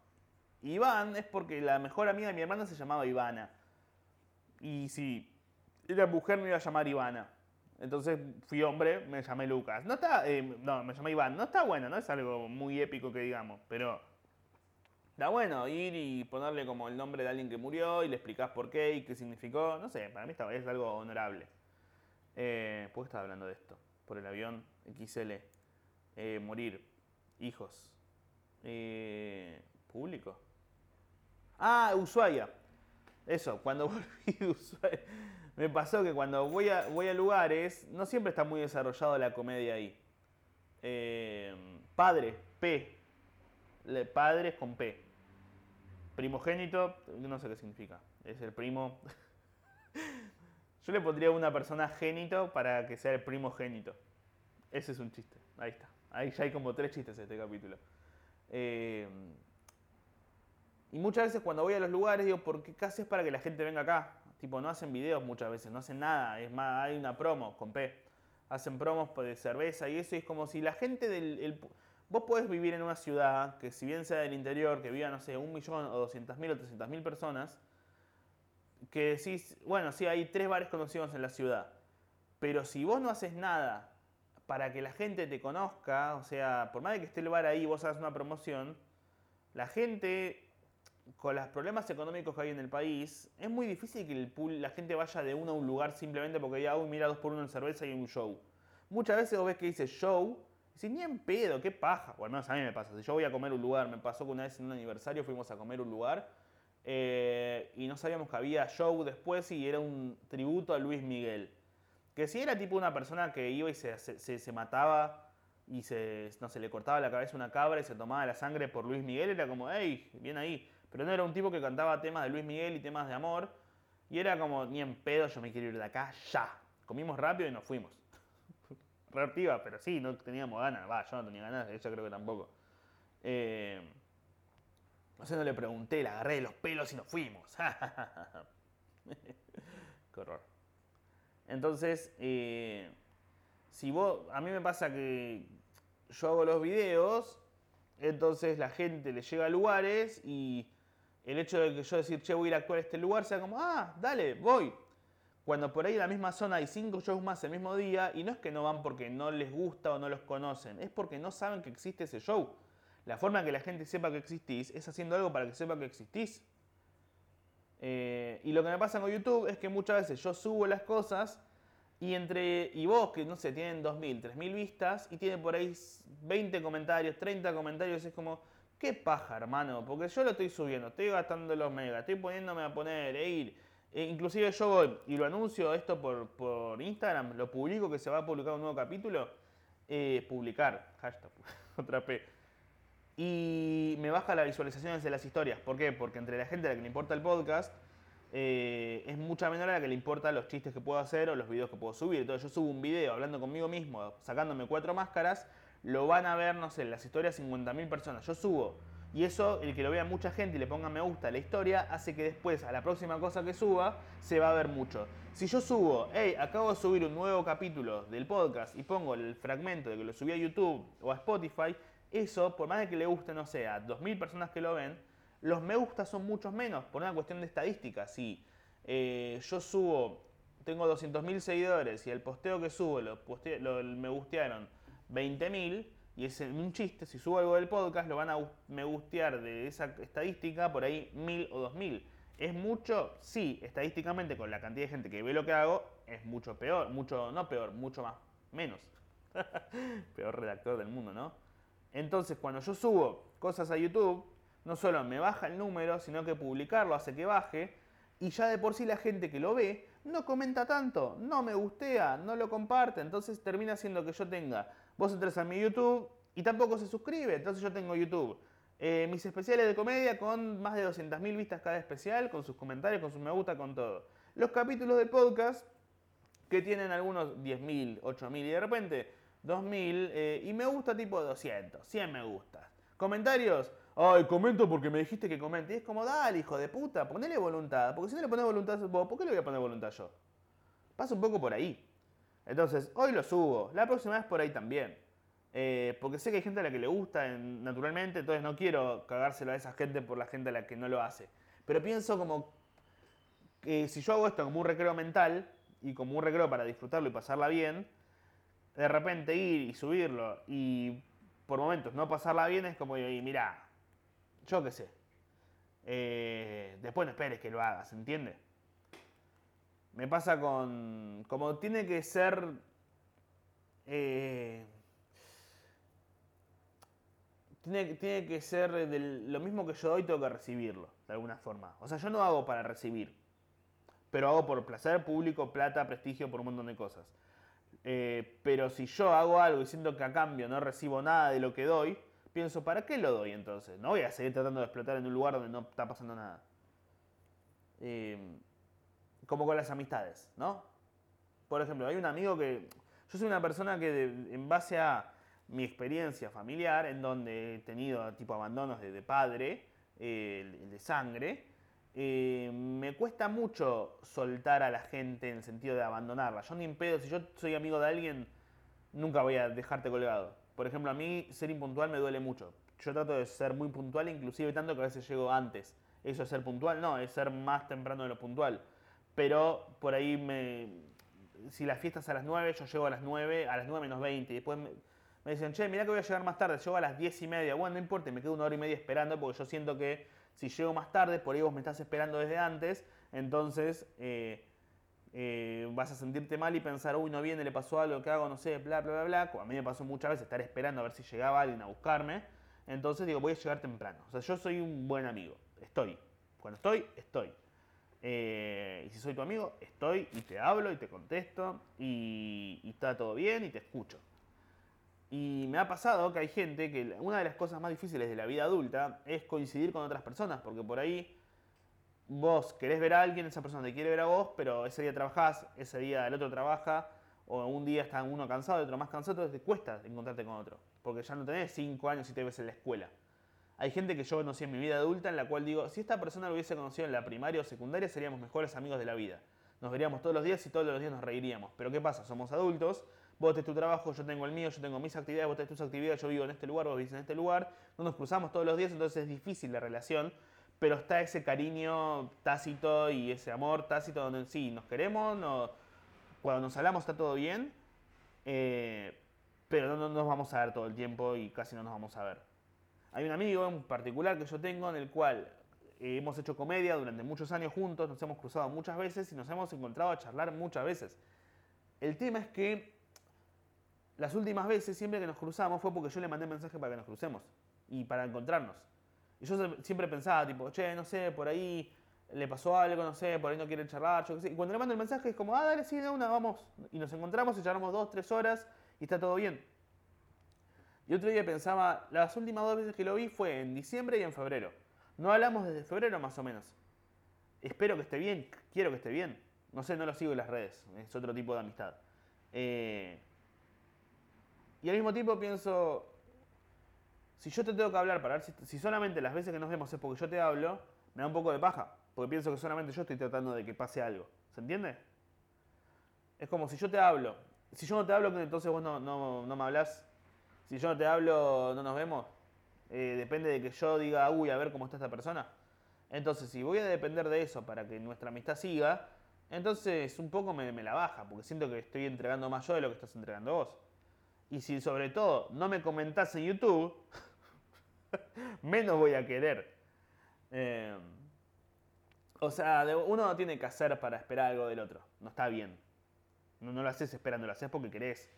Iván es porque la mejor amiga de mi hermana se llamaba Ivana. Y si era mujer me iba a llamar Ivana. Entonces fui hombre, me llamé Lucas. No está, eh, no, me llamé Iván. No está bueno, no es algo muy épico que digamos, pero está bueno ir y ponerle como el nombre de alguien que murió y le explicás por qué y qué significó. No sé, para mí es algo honorable. Eh, ¿Por qué estaba hablando de esto? Por el avión XL. Eh, morir. Hijos. Eh, público. Ah, Ushuaia. Eso, cuando volví de Ushuaia me pasó que cuando voy a, lugares, no siempre está muy desarrollado la comedia ahí. Eh, padre, P. padres con P. Primogénito, no sé qué significa. Es el primo. Yo le pondría una persona génito para que sea el primogénito. Ese es un chiste. Ahí está. Ahí ya hay como tres chistes en este capítulo. Eh, y muchas veces cuando voy a los lugares digo, ¿por qué casi es para que la gente venga acá? Tipo, no hacen videos muchas veces, no hacen nada. Es más, hay una promo con P. Hacen promos de cerveza y eso. Y es como si la gente del. vos podés vivir en una ciudad que, si bien sea del interior, que viva, no sé, un millón o doscientas mil o trescientas mil personas, que decís, bueno, sí, hay tres bares conocidos en la ciudad. Pero si vos no haces nada para que la gente te conozca, o sea, por más de que esté el bar ahí, vos hagas una promoción, la gente con los problemas económicos que hay en el país, es muy difícil que la gente vaya de uno a un lugar simplemente porque ya, uy, mira, dos por uno en cerveza y un show. Muchas veces vos ves que dice show, y dices, ni en pedo, qué paja. O al menos a mí me pasa. Si yo voy a comer un lugar, me pasó que una vez en un aniversario fuimos a comer un lugar eh, y no sabíamos que había show después y era un tributo a Luis Miguel. Que si era tipo una persona que iba y se, se, se mataba y se, no, se le cortaba la cabeza una cabra y se tomaba la sangre por Luis Miguel, era como, hey, bien ahí. Pero no era un tipo que cantaba temas de Luis Miguel y temas de amor. Y era como, ni en pedo, yo me quiero ir de acá ya. Comimos rápido y nos fuimos. Reactiva, pero sí, no teníamos ganas. Va, yo no tenía ganas, ella creo que tampoco. Eh, no sé, no le pregunté, le agarré de los pelos y nos fuimos. Qué horror. Entonces, eh, si vos, a mí me pasa que yo hago los videos, entonces la gente le llega a lugares y el hecho de que yo decir, che, voy a ir a actuar a este lugar, sea como, ah, dale, voy. Cuando por ahí en la misma zona hay cinco shows más el mismo día, y no es que no van porque no les gusta o no los conocen, es porque no saben que existe ese show. La forma en que la gente sepa que existís es haciendo algo para que sepa que existís. Eh, y lo que me pasa con YouTube es que muchas veces yo subo las cosas y entre y vos que no sé, tienen 2000, 3000 vistas y tienen por ahí 20 comentarios, 30 comentarios, es como Qué paja, hermano, porque yo lo estoy subiendo, estoy gastando los megas, estoy poniéndome a poner, e ir. E inclusive yo voy y lo anuncio esto por, por, Instagram, lo publico que se va a publicar un nuevo capítulo. Eh, publicar, hashtag, otra P. Y me baja las visualizaciones de las historias. ¿Por qué? Porque entre la gente a la que le importa el podcast, eh, es mucha menor a la que le importa los chistes que puedo hacer o los videos que puedo subir. Entonces yo subo un video hablando conmigo mismo, sacándome cuatro máscaras lo van a ver, no sé, las historias 50.000 personas. Yo subo Y eso, el que lo vea mucha gente y le ponga me gusta a la historia, hace que después, a la próxima cosa que suba, se va a ver mucho. Si yo subo, hey, acabo de subir un nuevo capítulo del podcast y pongo el fragmento de que lo subí a YouTube o a Spotify, eso, por más de que le guste, no sé, a 2.000 personas que lo ven, los me gusta son muchos menos, por una cuestión de estadística. Si eh, yo subo, tengo 200.000 seguidores y el posteo que subo lo, me gustearon 20.000, y es un chiste, si subo algo del podcast, lo van a me gustear de esa estadística por ahí 1.000 o 2.000. ¿Es mucho? Sí, estadísticamente con la cantidad de gente que ve lo que hago, es mucho peor, mucho, no peor, mucho más, menos. peor redactor del mundo, ¿no? Entonces, cuando yo subo cosas a YouTube, no solo me baja el número, sino que publicarlo hace que baje, y ya de por sí la gente que lo ve no comenta tanto, no me gustea, no lo comparte, entonces termina siendo que yo tenga, vos entras a mi YouTube y tampoco se suscribe, entonces yo tengo YouTube. Eh, mis especiales de comedia con más de 200.000 vistas cada especial, con sus comentarios, con sus me gusta, con todo. Los capítulos de podcast que tienen algunos 10.000, 8.000 y de repente 2.000 eh, y me gusta tipo 200, 100 me gustas. Comentarios, ay, comento porque me dijiste que comente. Y es como, dale, hijo de puta, ponele voluntad. Porque si no le pones voluntad vos, ¿por qué le voy a poner voluntad yo? Pasa un poco por ahí. Entonces, hoy lo subo, la próxima vez por ahí también. Eh, porque sé que hay gente a la que le gusta naturalmente, entonces no quiero cagárselo a esa gente por la gente a la que no lo hace. Pero pienso como que si yo hago esto como un recreo mental y como un recreo para disfrutarlo y pasarla bien, de repente ir y subirlo y por momentos no pasarla bien es como, y mira, yo qué sé. Eh, después no esperes que lo hagas, ¿entiendes? Me pasa con. Como tiene que ser. Eh, tiene, tiene, que ser lo mismo que yo doy, tengo que recibirlo, de alguna forma. O sea, yo no hago para recibir, pero hago por placer público, plata, prestigio, por un montón de cosas. Eh, pero si yo hago algo y siento que a cambio no recibo nada de lo que doy, pienso, ¿para qué lo doy entonces? No voy a seguir tratando de explotar en un lugar donde no está pasando nada. Eh, como con las amistades, ¿no? Por ejemplo, hay un amigo que... Yo soy una persona que en base a mi experiencia familiar, en donde he tenido tipo abandonos de, padre, eh, de sangre, eh, me cuesta mucho soltar a la gente en el sentido de abandonarla. Yo ni en pedo, si yo soy amigo de alguien, nunca voy a dejarte colgado. Por ejemplo, a mí ser impuntual me duele mucho. Yo trato de ser muy puntual, inclusive tanto que a veces llego antes. ¿Eso es ser puntual? No, es ser más temprano de lo puntual. Pero por ahí. Si la fiesta es a las 9, yo llego a las 9, a las 9 menos 20. Y después me, dicen, che, mira que voy a llegar más tarde. Llego a las 10 y media. Bueno, no importa, me quedo una hora y media esperando porque yo siento que si llego más tarde, por ahí vos me estás esperando desde antes. Entonces... Eh, eh, vas a sentirte mal y pensar, uy, no viene, le pasó algo, ¿qué hago? No sé, bla, bla, bla, bla. A mí me pasó muchas veces estar esperando a ver si llegaba alguien a buscarme. Entonces digo, voy a llegar temprano. O sea, yo soy un buen amigo. Estoy. Cuando estoy, estoy. Eh, y si soy tu amigo, estoy y te hablo y te contesto y, y está todo bien y te escucho. Y me ha pasado que hay gente que una de las cosas más difíciles de la vida adulta es coincidir con otras personas, porque por ahí vos querés ver a alguien, esa persona te quiere ver a vos, pero ese día trabajás, ese día el otro trabaja, o un día está uno cansado y otro más cansado, entonces te cuesta encontrarte con otro, porque ya no tenés cinco años y te ves en la escuela. Hay gente que yo conocí en mi vida adulta en la cual digo, si esta persona lo hubiese conocido en la primaria o secundaria, seríamos mejores amigos de la vida. Nos veríamos todos los días y todos los días nos reiríamos. Pero ¿qué pasa? Somos adultos, vos tenés tu trabajo, yo tengo el mío, yo tengo mis actividades, vos tenés tus actividades, yo vivo en este lugar, vos vivís en este lugar, no nos cruzamos todos los días, entonces es difícil la relación pero está ese cariño tácito y ese amor tácito donde sí, nos queremos, no, cuando nos hablamos está todo bien, eh, pero no, nos vamos a ver todo el tiempo y casi no nos vamos a ver. Hay un amigo en particular que yo tengo en el cual eh, hemos hecho comedia durante muchos años juntos, nos hemos cruzado muchas veces y nos hemos encontrado a charlar muchas veces. El tema es que las últimas veces, siempre que nos cruzamos, fue porque yo le mandé mensaje para que nos crucemos y para encontrarnos. Y yo siempre pensaba, tipo, che, no sé, por ahí le pasó algo, no sé, por ahí no quiere charlar, yo qué sé. Y cuando le mando el mensaje es como, ah, dale, sí, de una, vamos. Y nos encontramos y charlamos dos, tres horas y está todo bien. Y otro día pensaba, las últimas dos veces que lo vi fue en diciembre y en febrero. No hablamos desde febrero más o menos. Espero que esté bien, quiero que esté bien. No sé, no lo sigo en las redes, es otro tipo de amistad. Eh, y al mismo tiempo pienso, Si yo te tengo que hablar para ver si, solamente las veces que nos vemos es porque yo te hablo, me da un poco de paja. Porque pienso que solamente yo estoy tratando de que pase algo. ¿Se entiende? Es como si yo te hablo. Si yo no te hablo, entonces vos no, no, no me hablas. Si yo no te hablo, no nos vemos. Eh, depende de que yo diga, uy, a ver cómo está esta persona. Entonces, si voy a depender de eso para que nuestra amistad siga, entonces un poco me la baja, porque siento que estoy entregando más yo de lo que estás entregando vos. Y si sobre todo no me comentás en YouTube, menos voy a querer. Eh, o sea, uno no tiene que hacer para esperar algo del otro. No está bien. No, lo haces esperando, lo haces porque querés.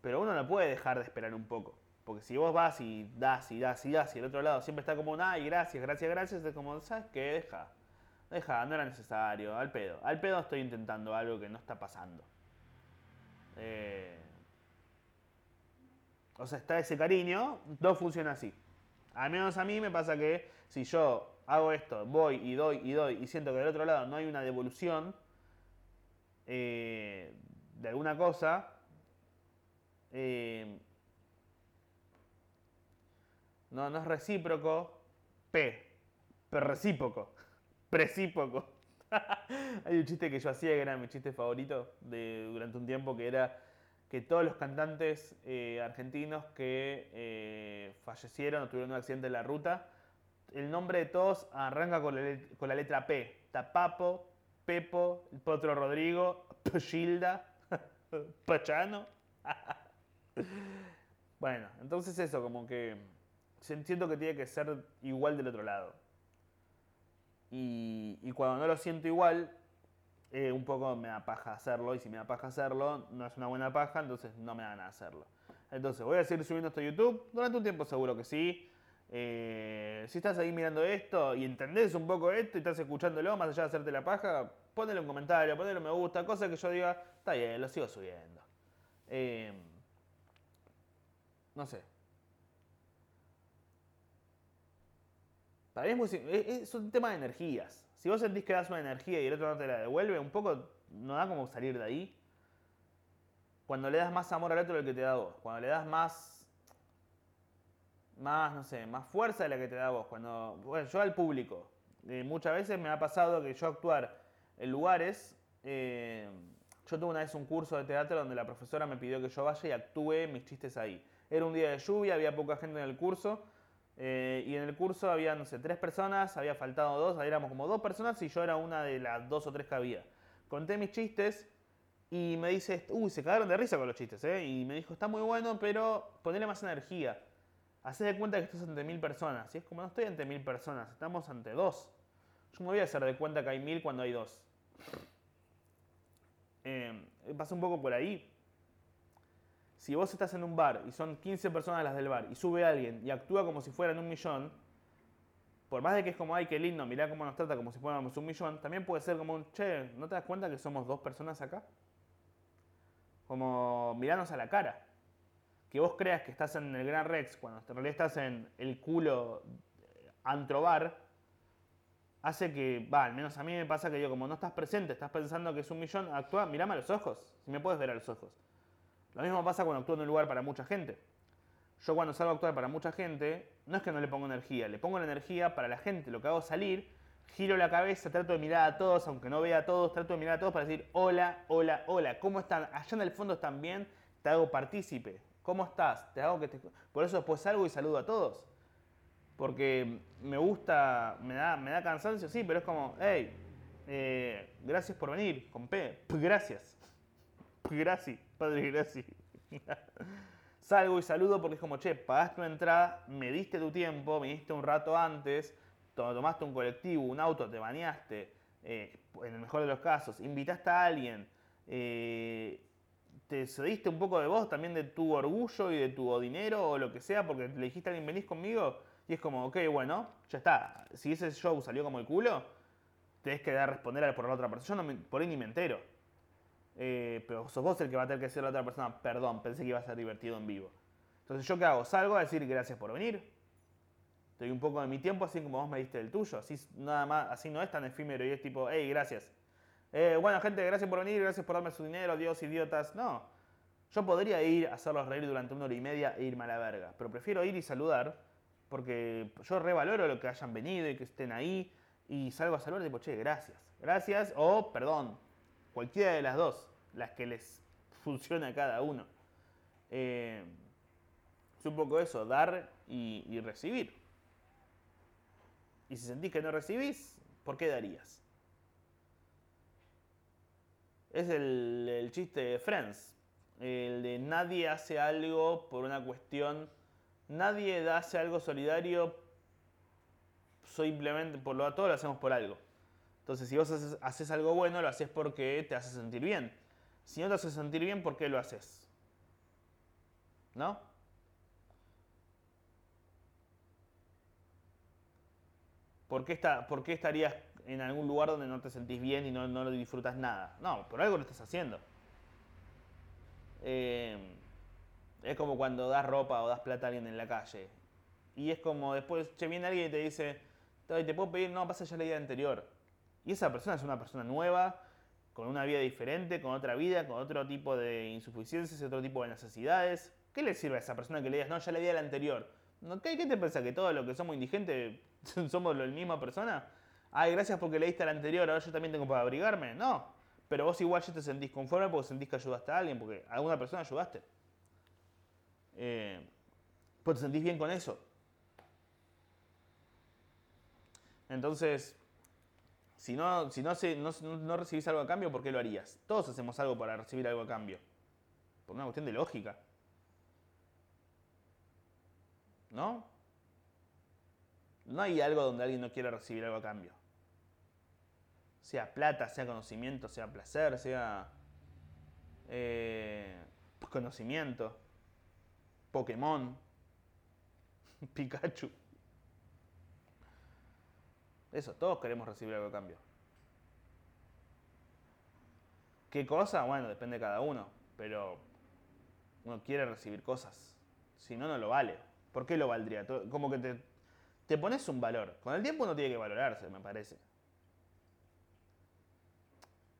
Pero uno no puede dejar de esperar un poco. Porque si vos vas y das y das y das y el otro lado siempre está como ay, gracias, gracias, gracias, es como, ¿sabes qué? Deja. Deja, no era necesario, al pedo. Al pedo estoy intentando algo que no está pasando. Eh, o sea, está ese cariño, no funciona así. Al menos a mí me pasa que si yo hago esto, voy y doy y doy y siento que del otro lado no hay una devolución eh, de alguna cosa, eh, no, no es recíproco, P, pero recíproco, precíproco. hay un chiste que yo hacía que era mi chiste favorito de, durante un tiempo que era que todos los cantantes eh, argentinos que eh, fallecieron o tuvieron un accidente en la ruta, el nombre de todos arranca con la, letra P. Tapapo, Pepo, Potro Rodrigo, Pachilda, Pachano. bueno, entonces eso, como que siento que tiene que ser igual del otro lado. Y cuando no lo siento igual, eh, un poco me da paja hacerlo y si me da paja hacerlo, no es una buena paja, entonces no me da nada hacerlo. Entonces, ¿voy a seguir subiendo esto a YouTube? Durante un tiempo seguro que sí. Eh, si estás ahí mirando esto y entendés un poco esto y estás escuchándolo, más allá de hacerte la paja, ponele un comentario, ponele un me gusta, cosa que yo diga, está bien, lo sigo subiendo. Eh, no sé. Para mí es, es un tema de energías. Si vos sentís que das una energía y el otro no te la devuelve, un poco no da como salir de ahí. Cuando le das más amor al otro del que te da vos. Cuando le das más. Más, no sé, más fuerza de la que te da vos. Cuando. Bueno, yo al público. Eh, muchas veces me ha pasado que yo actuar en lugares. Eh, yo tuve una vez un curso de teatro donde la profesora me pidió que yo vaya y actúe mis chistes ahí. Era un día de lluvia, había poca gente en el curso eh, y en el curso había, no sé, tres personas, había faltado dos, éramos como dos personas y yo era una de las dos o tres que había. Conté mis chistes y me dice, uy, se cagaron de risa con los chistes, ¿eh? Y me dijo, está muy bueno, pero ponele más energía. Hacé de cuenta que estás ante mil personas. Y es como, no estoy ante mil personas, estamos ante dos. Yo me voy a hacer de cuenta que hay mil cuando hay dos. Eh, pasa un poco por ahí si vos estás en un bar y son 15 personas las del bar y sube alguien y actúa como si fueran un millón, por más de que es como, ay, qué lindo, mirá cómo nos trata como si fuéramos un millón, también puede ser como un, che, ¿no te das cuenta que somos dos personas acá? Como mirarnos a la cara. Que vos creas que estás en el Gran Rex cuando en realidad estás en el culo antrobar, hace que, va, al menos a mí me pasa que yo como no estás presente, estás pensando que es un millón, actúa, mirame a los ojos, si me puedes ver a los ojos. Lo mismo pasa cuando actúo en un lugar para mucha gente. Yo cuando salgo a actuar para mucha gente, no es que no le pongo energía, le pongo la energía para la gente. Lo que hago es salir, giro la cabeza, trato de mirar a todos, aunque no vea a todos, trato de mirar a todos para decir, hola, hola, hola, ¿cómo están? Allá en el fondo están bien, te hago partícipe. ¿Cómo estás? Te hago que te... Por eso después salgo y saludo a todos. Porque me gusta, me da, me da cansancio, sí, pero es como, hey, eh, gracias por venir, con gracias. Gracias, padre, gracias. Salgo y saludo porque es como, che, pagaste una entrada, me diste tu tiempo, viniste un rato antes, tomaste un colectivo, un auto, te bañaste, eh, en el mejor de los casos, invitaste a alguien, eh, te cediste un poco de vos, también de tu orgullo y de tu dinero o lo que sea, porque le dijiste a alguien, venís conmigo, y es como, ok, bueno, ya está. Si ese show salió como el culo, tenés que dar a responder por la otra persona. Yo no por ahí ni me entero. Eh, pero sos vos el que va a tener que decir a la otra persona, perdón, pensé que iba a ser divertido en vivo. Entonces, ¿yo qué hago? Salgo a decir gracias por venir. Te doy un poco de mi tiempo, así como vos me diste el tuyo. Así, nada más, así no es tan efímero y es tipo, hey, gracias. Eh, bueno, gente, gracias por venir, gracias por darme su dinero, Dios, idiotas. No. Yo podría ir a hacerlos reír durante una hora y media e irme a la verga, pero prefiero ir y saludar porque yo revaloro lo que hayan venido y que estén ahí y salgo a saludar tipo, che, gracias, gracias o perdón, cualquiera de las dos, las que les funciona a cada uno. Eh, es un poco eso, dar y, recibir. Y si sentís que no recibís, ¿por qué darías? Es el, el chiste de Friends, el de nadie hace algo por una cuestión nadie hace algo solidario simplemente por lo todo lo hacemos por algo. Entonces, si vos haces, algo bueno, lo haces porque te hace sentir bien. Si no te hace sentir bien, ¿por qué lo haces? ¿No? ¿Por qué, está, ¿Por qué estarías en algún lugar donde no te sentís bien y no, no lo disfrutas nada? No, por algo lo estás haciendo. Eh, es como cuando das ropa o das plata a alguien en la calle. Y es como después, che, viene alguien y te dice, te puedo pedir, no, pasa ya la vida anterior. Y esa persona es una persona nueva, con una vida diferente, con otra vida, con otro tipo de insuficiencias, otro tipo de necesidades. ¿Qué le sirve a esa persona que le digas, no, ya la vida la anterior? ¿Qué, ¿Qué te piensa? ¿Que todos los que somos indigentes somos la misma persona? Ay, gracias porque leíste la anterior, ahora yo también tengo para abrigarme. No, pero vos igual ya te sentís conforme porque sentís que ayudaste a alguien, porque a alguna persona ayudaste. Eh, pues te sentís bien con eso. Entonces, si no, si no, no, recibís algo a cambio, ¿por qué lo harías? Todos hacemos algo para recibir algo a cambio. Por una cuestión de lógica. ¿No? No hay algo donde alguien no quiera recibir algo a cambio. Sea plata, sea conocimiento, sea placer, sea eh, conocimiento. Pokémon, Pikachu. Eso, todos queremos recibir algo a cambio. ¿Qué cosa? Bueno, depende de cada uno, pero uno quiere recibir cosas. Si no, no lo vale. ¿Por qué lo valdría? Como que te, te pones un valor. Con el tiempo uno tiene que valorarse, me parece.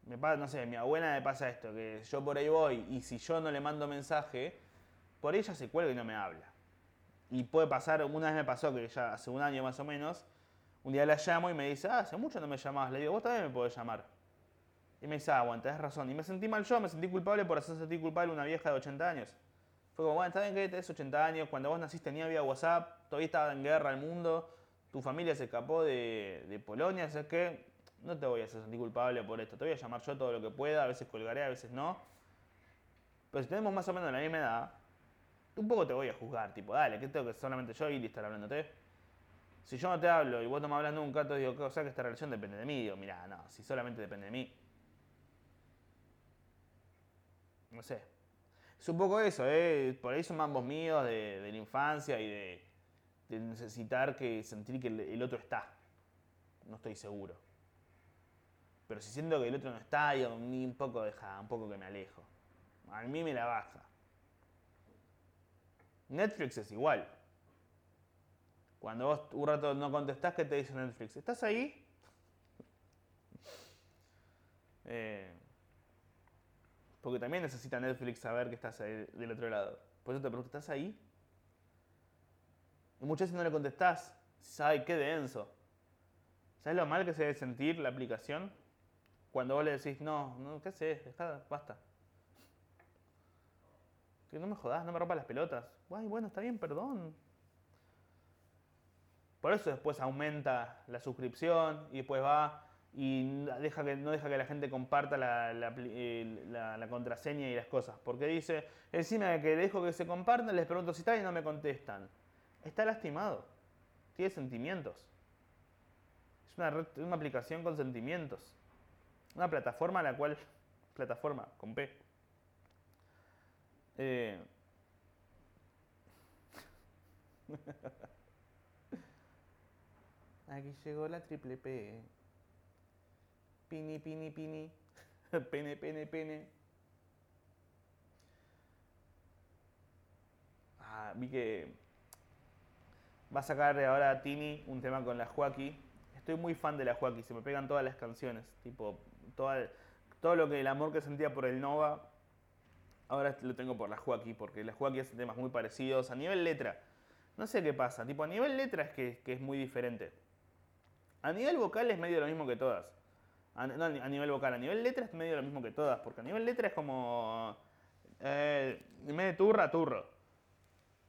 Me pasa, no sé, mi abuela me pasa esto, que yo por ahí voy y si yo no le mando mensaje, por ella se cuelga y no me habla. Y puede pasar, una vez me pasó que ya hace un año más o menos, un día la llamo y me dice, ah, hace mucho no me llamabas. Le digo, vos también me podés llamar. Y me dice, ah, bueno, tenés razón. Y me sentí mal yo, me sentí culpable por hacer sentir culpable una vieja de 80 años. Fue como, bueno, está bien que tenés 80 años, cuando vos naciste ni había WhatsApp, todavía estaba en guerra el mundo, tu familia se escapó de, de Polonia, ¿sabes qué? No te voy a hacer sentir culpable por esto, te voy a llamar yo todo lo que pueda, a veces colgaré, a veces no. Pero si tenemos más o menos la misma edad, un poco te voy a juzgar, tipo, dale, que tengo que solamente yo y estar hablándote. Si yo no te hablo y vos no me hablas nunca, te digo, o sea que esta relación depende de mí. Digo, mira, no, si solamente depende de mí. No sé. Es un poco eso, ¿eh? Por ahí son mambos míos de, la infancia y de, necesitar que sentir que el, otro está. No estoy seguro. Pero si siento que el otro no está, digo, un poco deja, un poco que me alejo. A mí me la baja. Netflix es igual. Cuando vos un rato no contestás, ¿qué te dice Netflix? ¿Estás ahí? Eh, porque también necesita Netflix saber que estás ahí del otro lado. Por eso te pregunto, ¿estás ahí? Y muchas veces no le contestás. ¿Sabes qué denso? ¿Sabes lo mal que se debe sentir la aplicación? Cuando vos le decís, no, no ¿qué haces? basta. Que no me jodas, no me rompas las pelotas. Ay, bueno, está bien, perdón. Por eso después aumenta la suscripción y después va y deja que, no deja que la gente comparta la, la, contraseña y las cosas. Porque dice, encima de que dejo que se compartan, les pregunto si está y no me contestan. Está lastimado. Tiene sentimientos. Es una, una aplicación con sentimientos. Una plataforma a la cual... Plataforma, con P eh, Aquí llegó la triple P. Pini, pini, pini. Pene, pene, pene. Ah, vi que va a sacar ahora Tini un tema con la Joaquí. Estoy muy fan de la Joaquí, se me pegan todas las canciones. Tipo, todo lo que el amor que sentía por el Nova Ahora lo tengo por la Joaquín, porque la Joaquín hace temas muy parecidos. A nivel letra, no sé qué pasa. Tipo, a nivel letra es que, que es muy diferente. A nivel vocal es medio lo mismo que todas. A, no, a nivel vocal, a nivel letra es medio lo mismo que todas. Porque a nivel letra es como. Eh, en de turra, turro.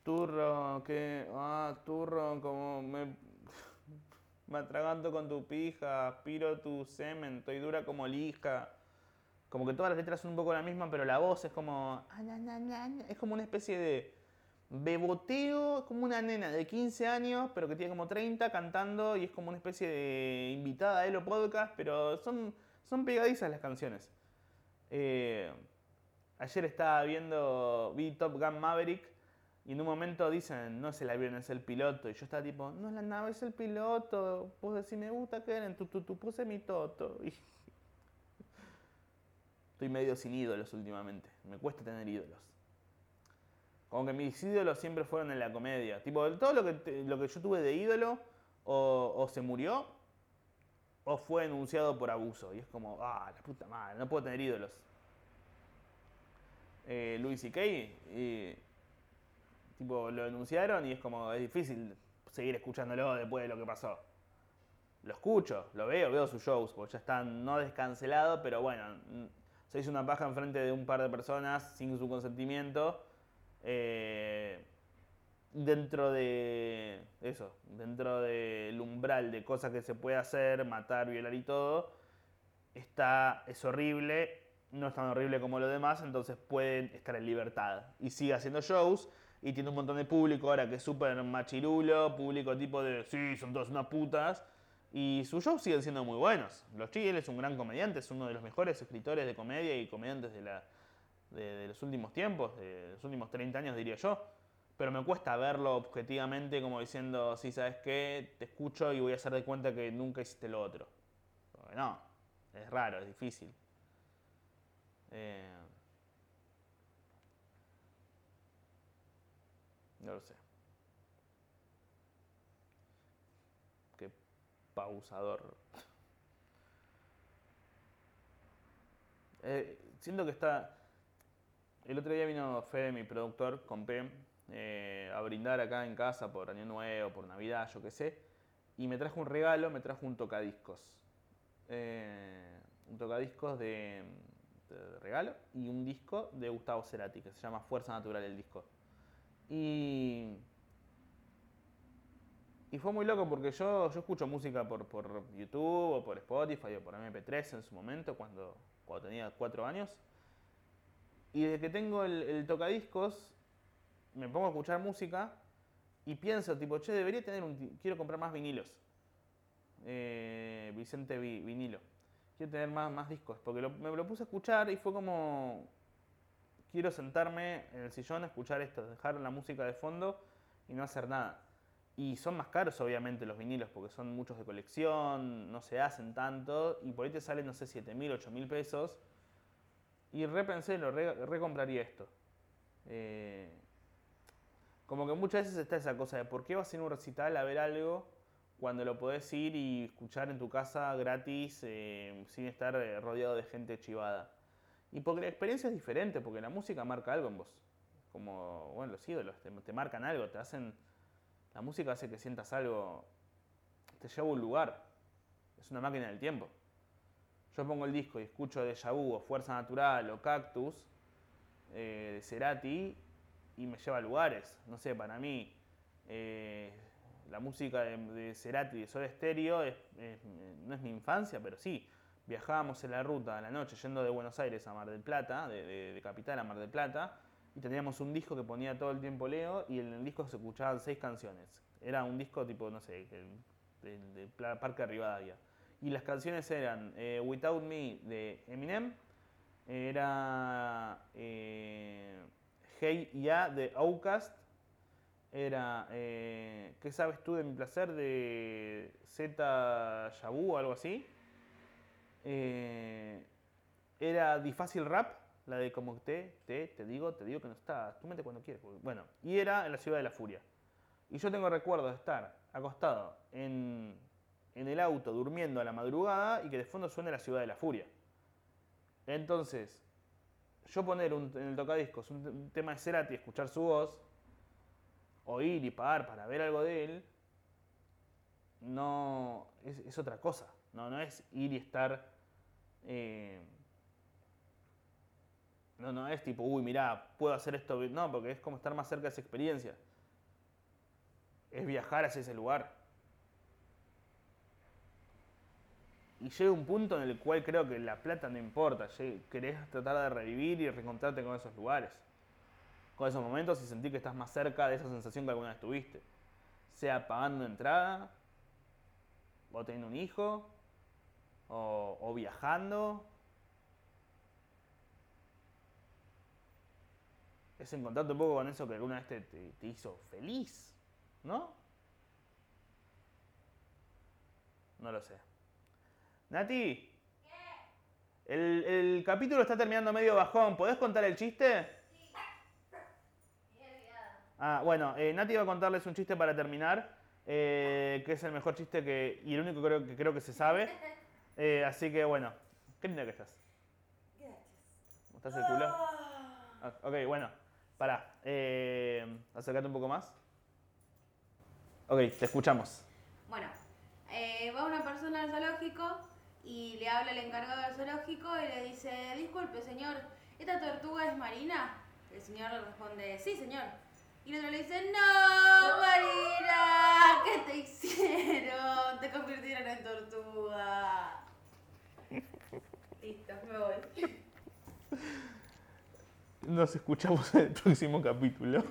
Turro, que. Ah, turro, como. Me, me atraganto con tu pija, aspiro tu semen, estoy dura como lija. Como que todas las letras son un poco la misma, pero la voz es como. Es como una especie de beboteo, como una nena de 15 años, pero que tiene como 30 cantando y es como una especie de invitada a Elo Podcast, pero son, son pegadizas las canciones. Eh, ayer estaba viendo, vi Top Gun Maverick y en un momento dicen, no es el avión, es el piloto. Y yo estaba tipo, no es la nave, es el piloto. Vos decís, me gusta que eran, tú, tú, tú, puse mi toto. Estoy medio sin ídolos últimamente, me cuesta tener ídolos. Como que mis ídolos siempre fueron en la comedia. Tipo, todo lo que, lo que yo tuve de ídolo o, se murió o fue enunciado por abuso. Y es como, ah, la puta madre, no puedo tener ídolos. Eh, Luis y Kay, tipo, lo denunciaron y es como, es difícil seguir escuchándolo después de lo que pasó. Lo escucho, lo veo, veo sus shows, porque ya están no descancelados, pero bueno, se hizo una paja enfrente de un par de personas sin su consentimiento eh, dentro de eso, dentro del umbral de cosas que se puede hacer, matar, violar y todo, está, es horrible, no es tan horrible como lo demás, entonces pueden estar en libertad. Y sigue haciendo shows y tiene un montón de público ahora que es súper machirulo, público tipo de, sí, son todas unas putas. Y sus shows siguen siendo muy buenos. Los Chile es un gran comediante, es uno de los mejores escritores de comedia y comediantes de la, de, los últimos tiempos, de los últimos 30 años diría yo. Pero me cuesta verlo objetivamente como diciendo, sí, ¿sabes qué? Te escucho y voy a hacer de cuenta que nunca hiciste lo otro. no, es raro, es difícil. Eh, no lo sé. Qué pausador. Eh, siento que está el otro día vino Fede, mi productor, con P, eh, a brindar acá en casa por Año Nuevo, por Navidad, yo qué sé. Y me trajo un regalo, me trajo un tocadiscos. Eh, un tocadiscos de, regalo y un disco de Gustavo Cerati, que se llama Fuerza Natural el disco. Y, y fue muy loco porque yo, yo escucho música por, por YouTube o por Spotify o por MP3 en su momento, cuando, cuando tenía cuatro años. Y desde que tengo el, tocadiscos, me pongo a escuchar música y pienso, tipo, che, debería tener un. Quiero comprar más vinilos. Eh, Vicente Vinilo. Quiero tener más, más discos. Porque me lo puse a escuchar y fue como. Quiero sentarme en el sillón a escuchar esto, dejar la música de fondo y no hacer nada. Y son más caros, obviamente, los vinilos, porque son muchos de colección, no se hacen tanto, y por ahí te salen, no sé, 7 mil, 8 mil pesos y repensé, lo recompraría esto. Eh, como que muchas veces está esa cosa de por qué vas a ir a un recital a ver algo cuando lo podés ir y escuchar en tu casa gratis eh, sin estar eh, rodeado de gente chivada. Y porque la experiencia es diferente, porque la música marca algo en vos. Como, bueno, los ídolos te, te marcan algo, te hacen... La música hace que sientas algo, te lleva a un lugar. Es una máquina del tiempo yo pongo el disco y escucho de Vu o Fuerza Natural o Cactus eh, de Cerati y me lleva a lugares. No sé, para mí eh, la música de, Cerati de Soda Stereo no es mi infancia, pero sí. Viajábamos en la ruta a la noche yendo de Buenos Aires a Mar del Plata, de, Capital a Mar del Plata, y teníamos un disco que ponía todo el tiempo Leo y en el disco se escuchaban seis canciones. Era un disco tipo, no sé, de, Parque Rivadavia y las canciones eran eh, Without Me de Eminem, era eh, Hey Ya de Outkast, era eh, ¿Qué sabes tú de mi placer? de Z Yabu o algo así. era Difácil Rap, la de como te, te, te digo, te digo que no está, tú mete cuando quieres. Bueno, y era en la ciudad de la furia. Y yo tengo recuerdo de estar acostado en en el auto durmiendo a la madrugada y que de fondo suene la ciudad de la furia. Entonces, yo poner un, en el tocadiscos un, tema de Cerati, escuchar su voz, oír y pagar para ver algo de él, no es, es otra cosa. No, no es ir y estar. eh, no, no es tipo, uy, mirá, puedo hacer esto. No, porque es como estar más cerca de esa experiencia. Es viajar hacia ese lugar. Y llega un punto en el cual creo que la plata no importa. Querés tratar de revivir y reencontrarte con esos lugares. Con esos momentos y sentir que estás más cerca de esa sensación que alguna vez tuviste. Sea pagando entrada, o teniendo un hijo, o, viajando. Es encontrarte un poco con eso que alguna vez te hizo feliz, ¿no? No lo sé. Nati. El, el capítulo está terminando medio bajón. ¿Podés contar el chiste? Ah, bueno, eh, Nati va a contarles un chiste para terminar, eh, que es el mejor chiste que, y el único que creo que, creo que se sabe. Eh, así que bueno, qué linda que estás. Gracias. ¿Estás el culo? Ah, ok, bueno, pará. Acércate un poco más. Ok, te escuchamos. Bueno, va una persona al zoológico y le habla el encargado del zoológico y le dice, disculpe señor, ¿esta tortuga es marina? El señor le responde, sí señor. Y el otro le dice, no, Marina, ¿qué te hicieron? Te convirtieron en tortuga. Listo, me voy. Nos escuchamos en el próximo capítulo.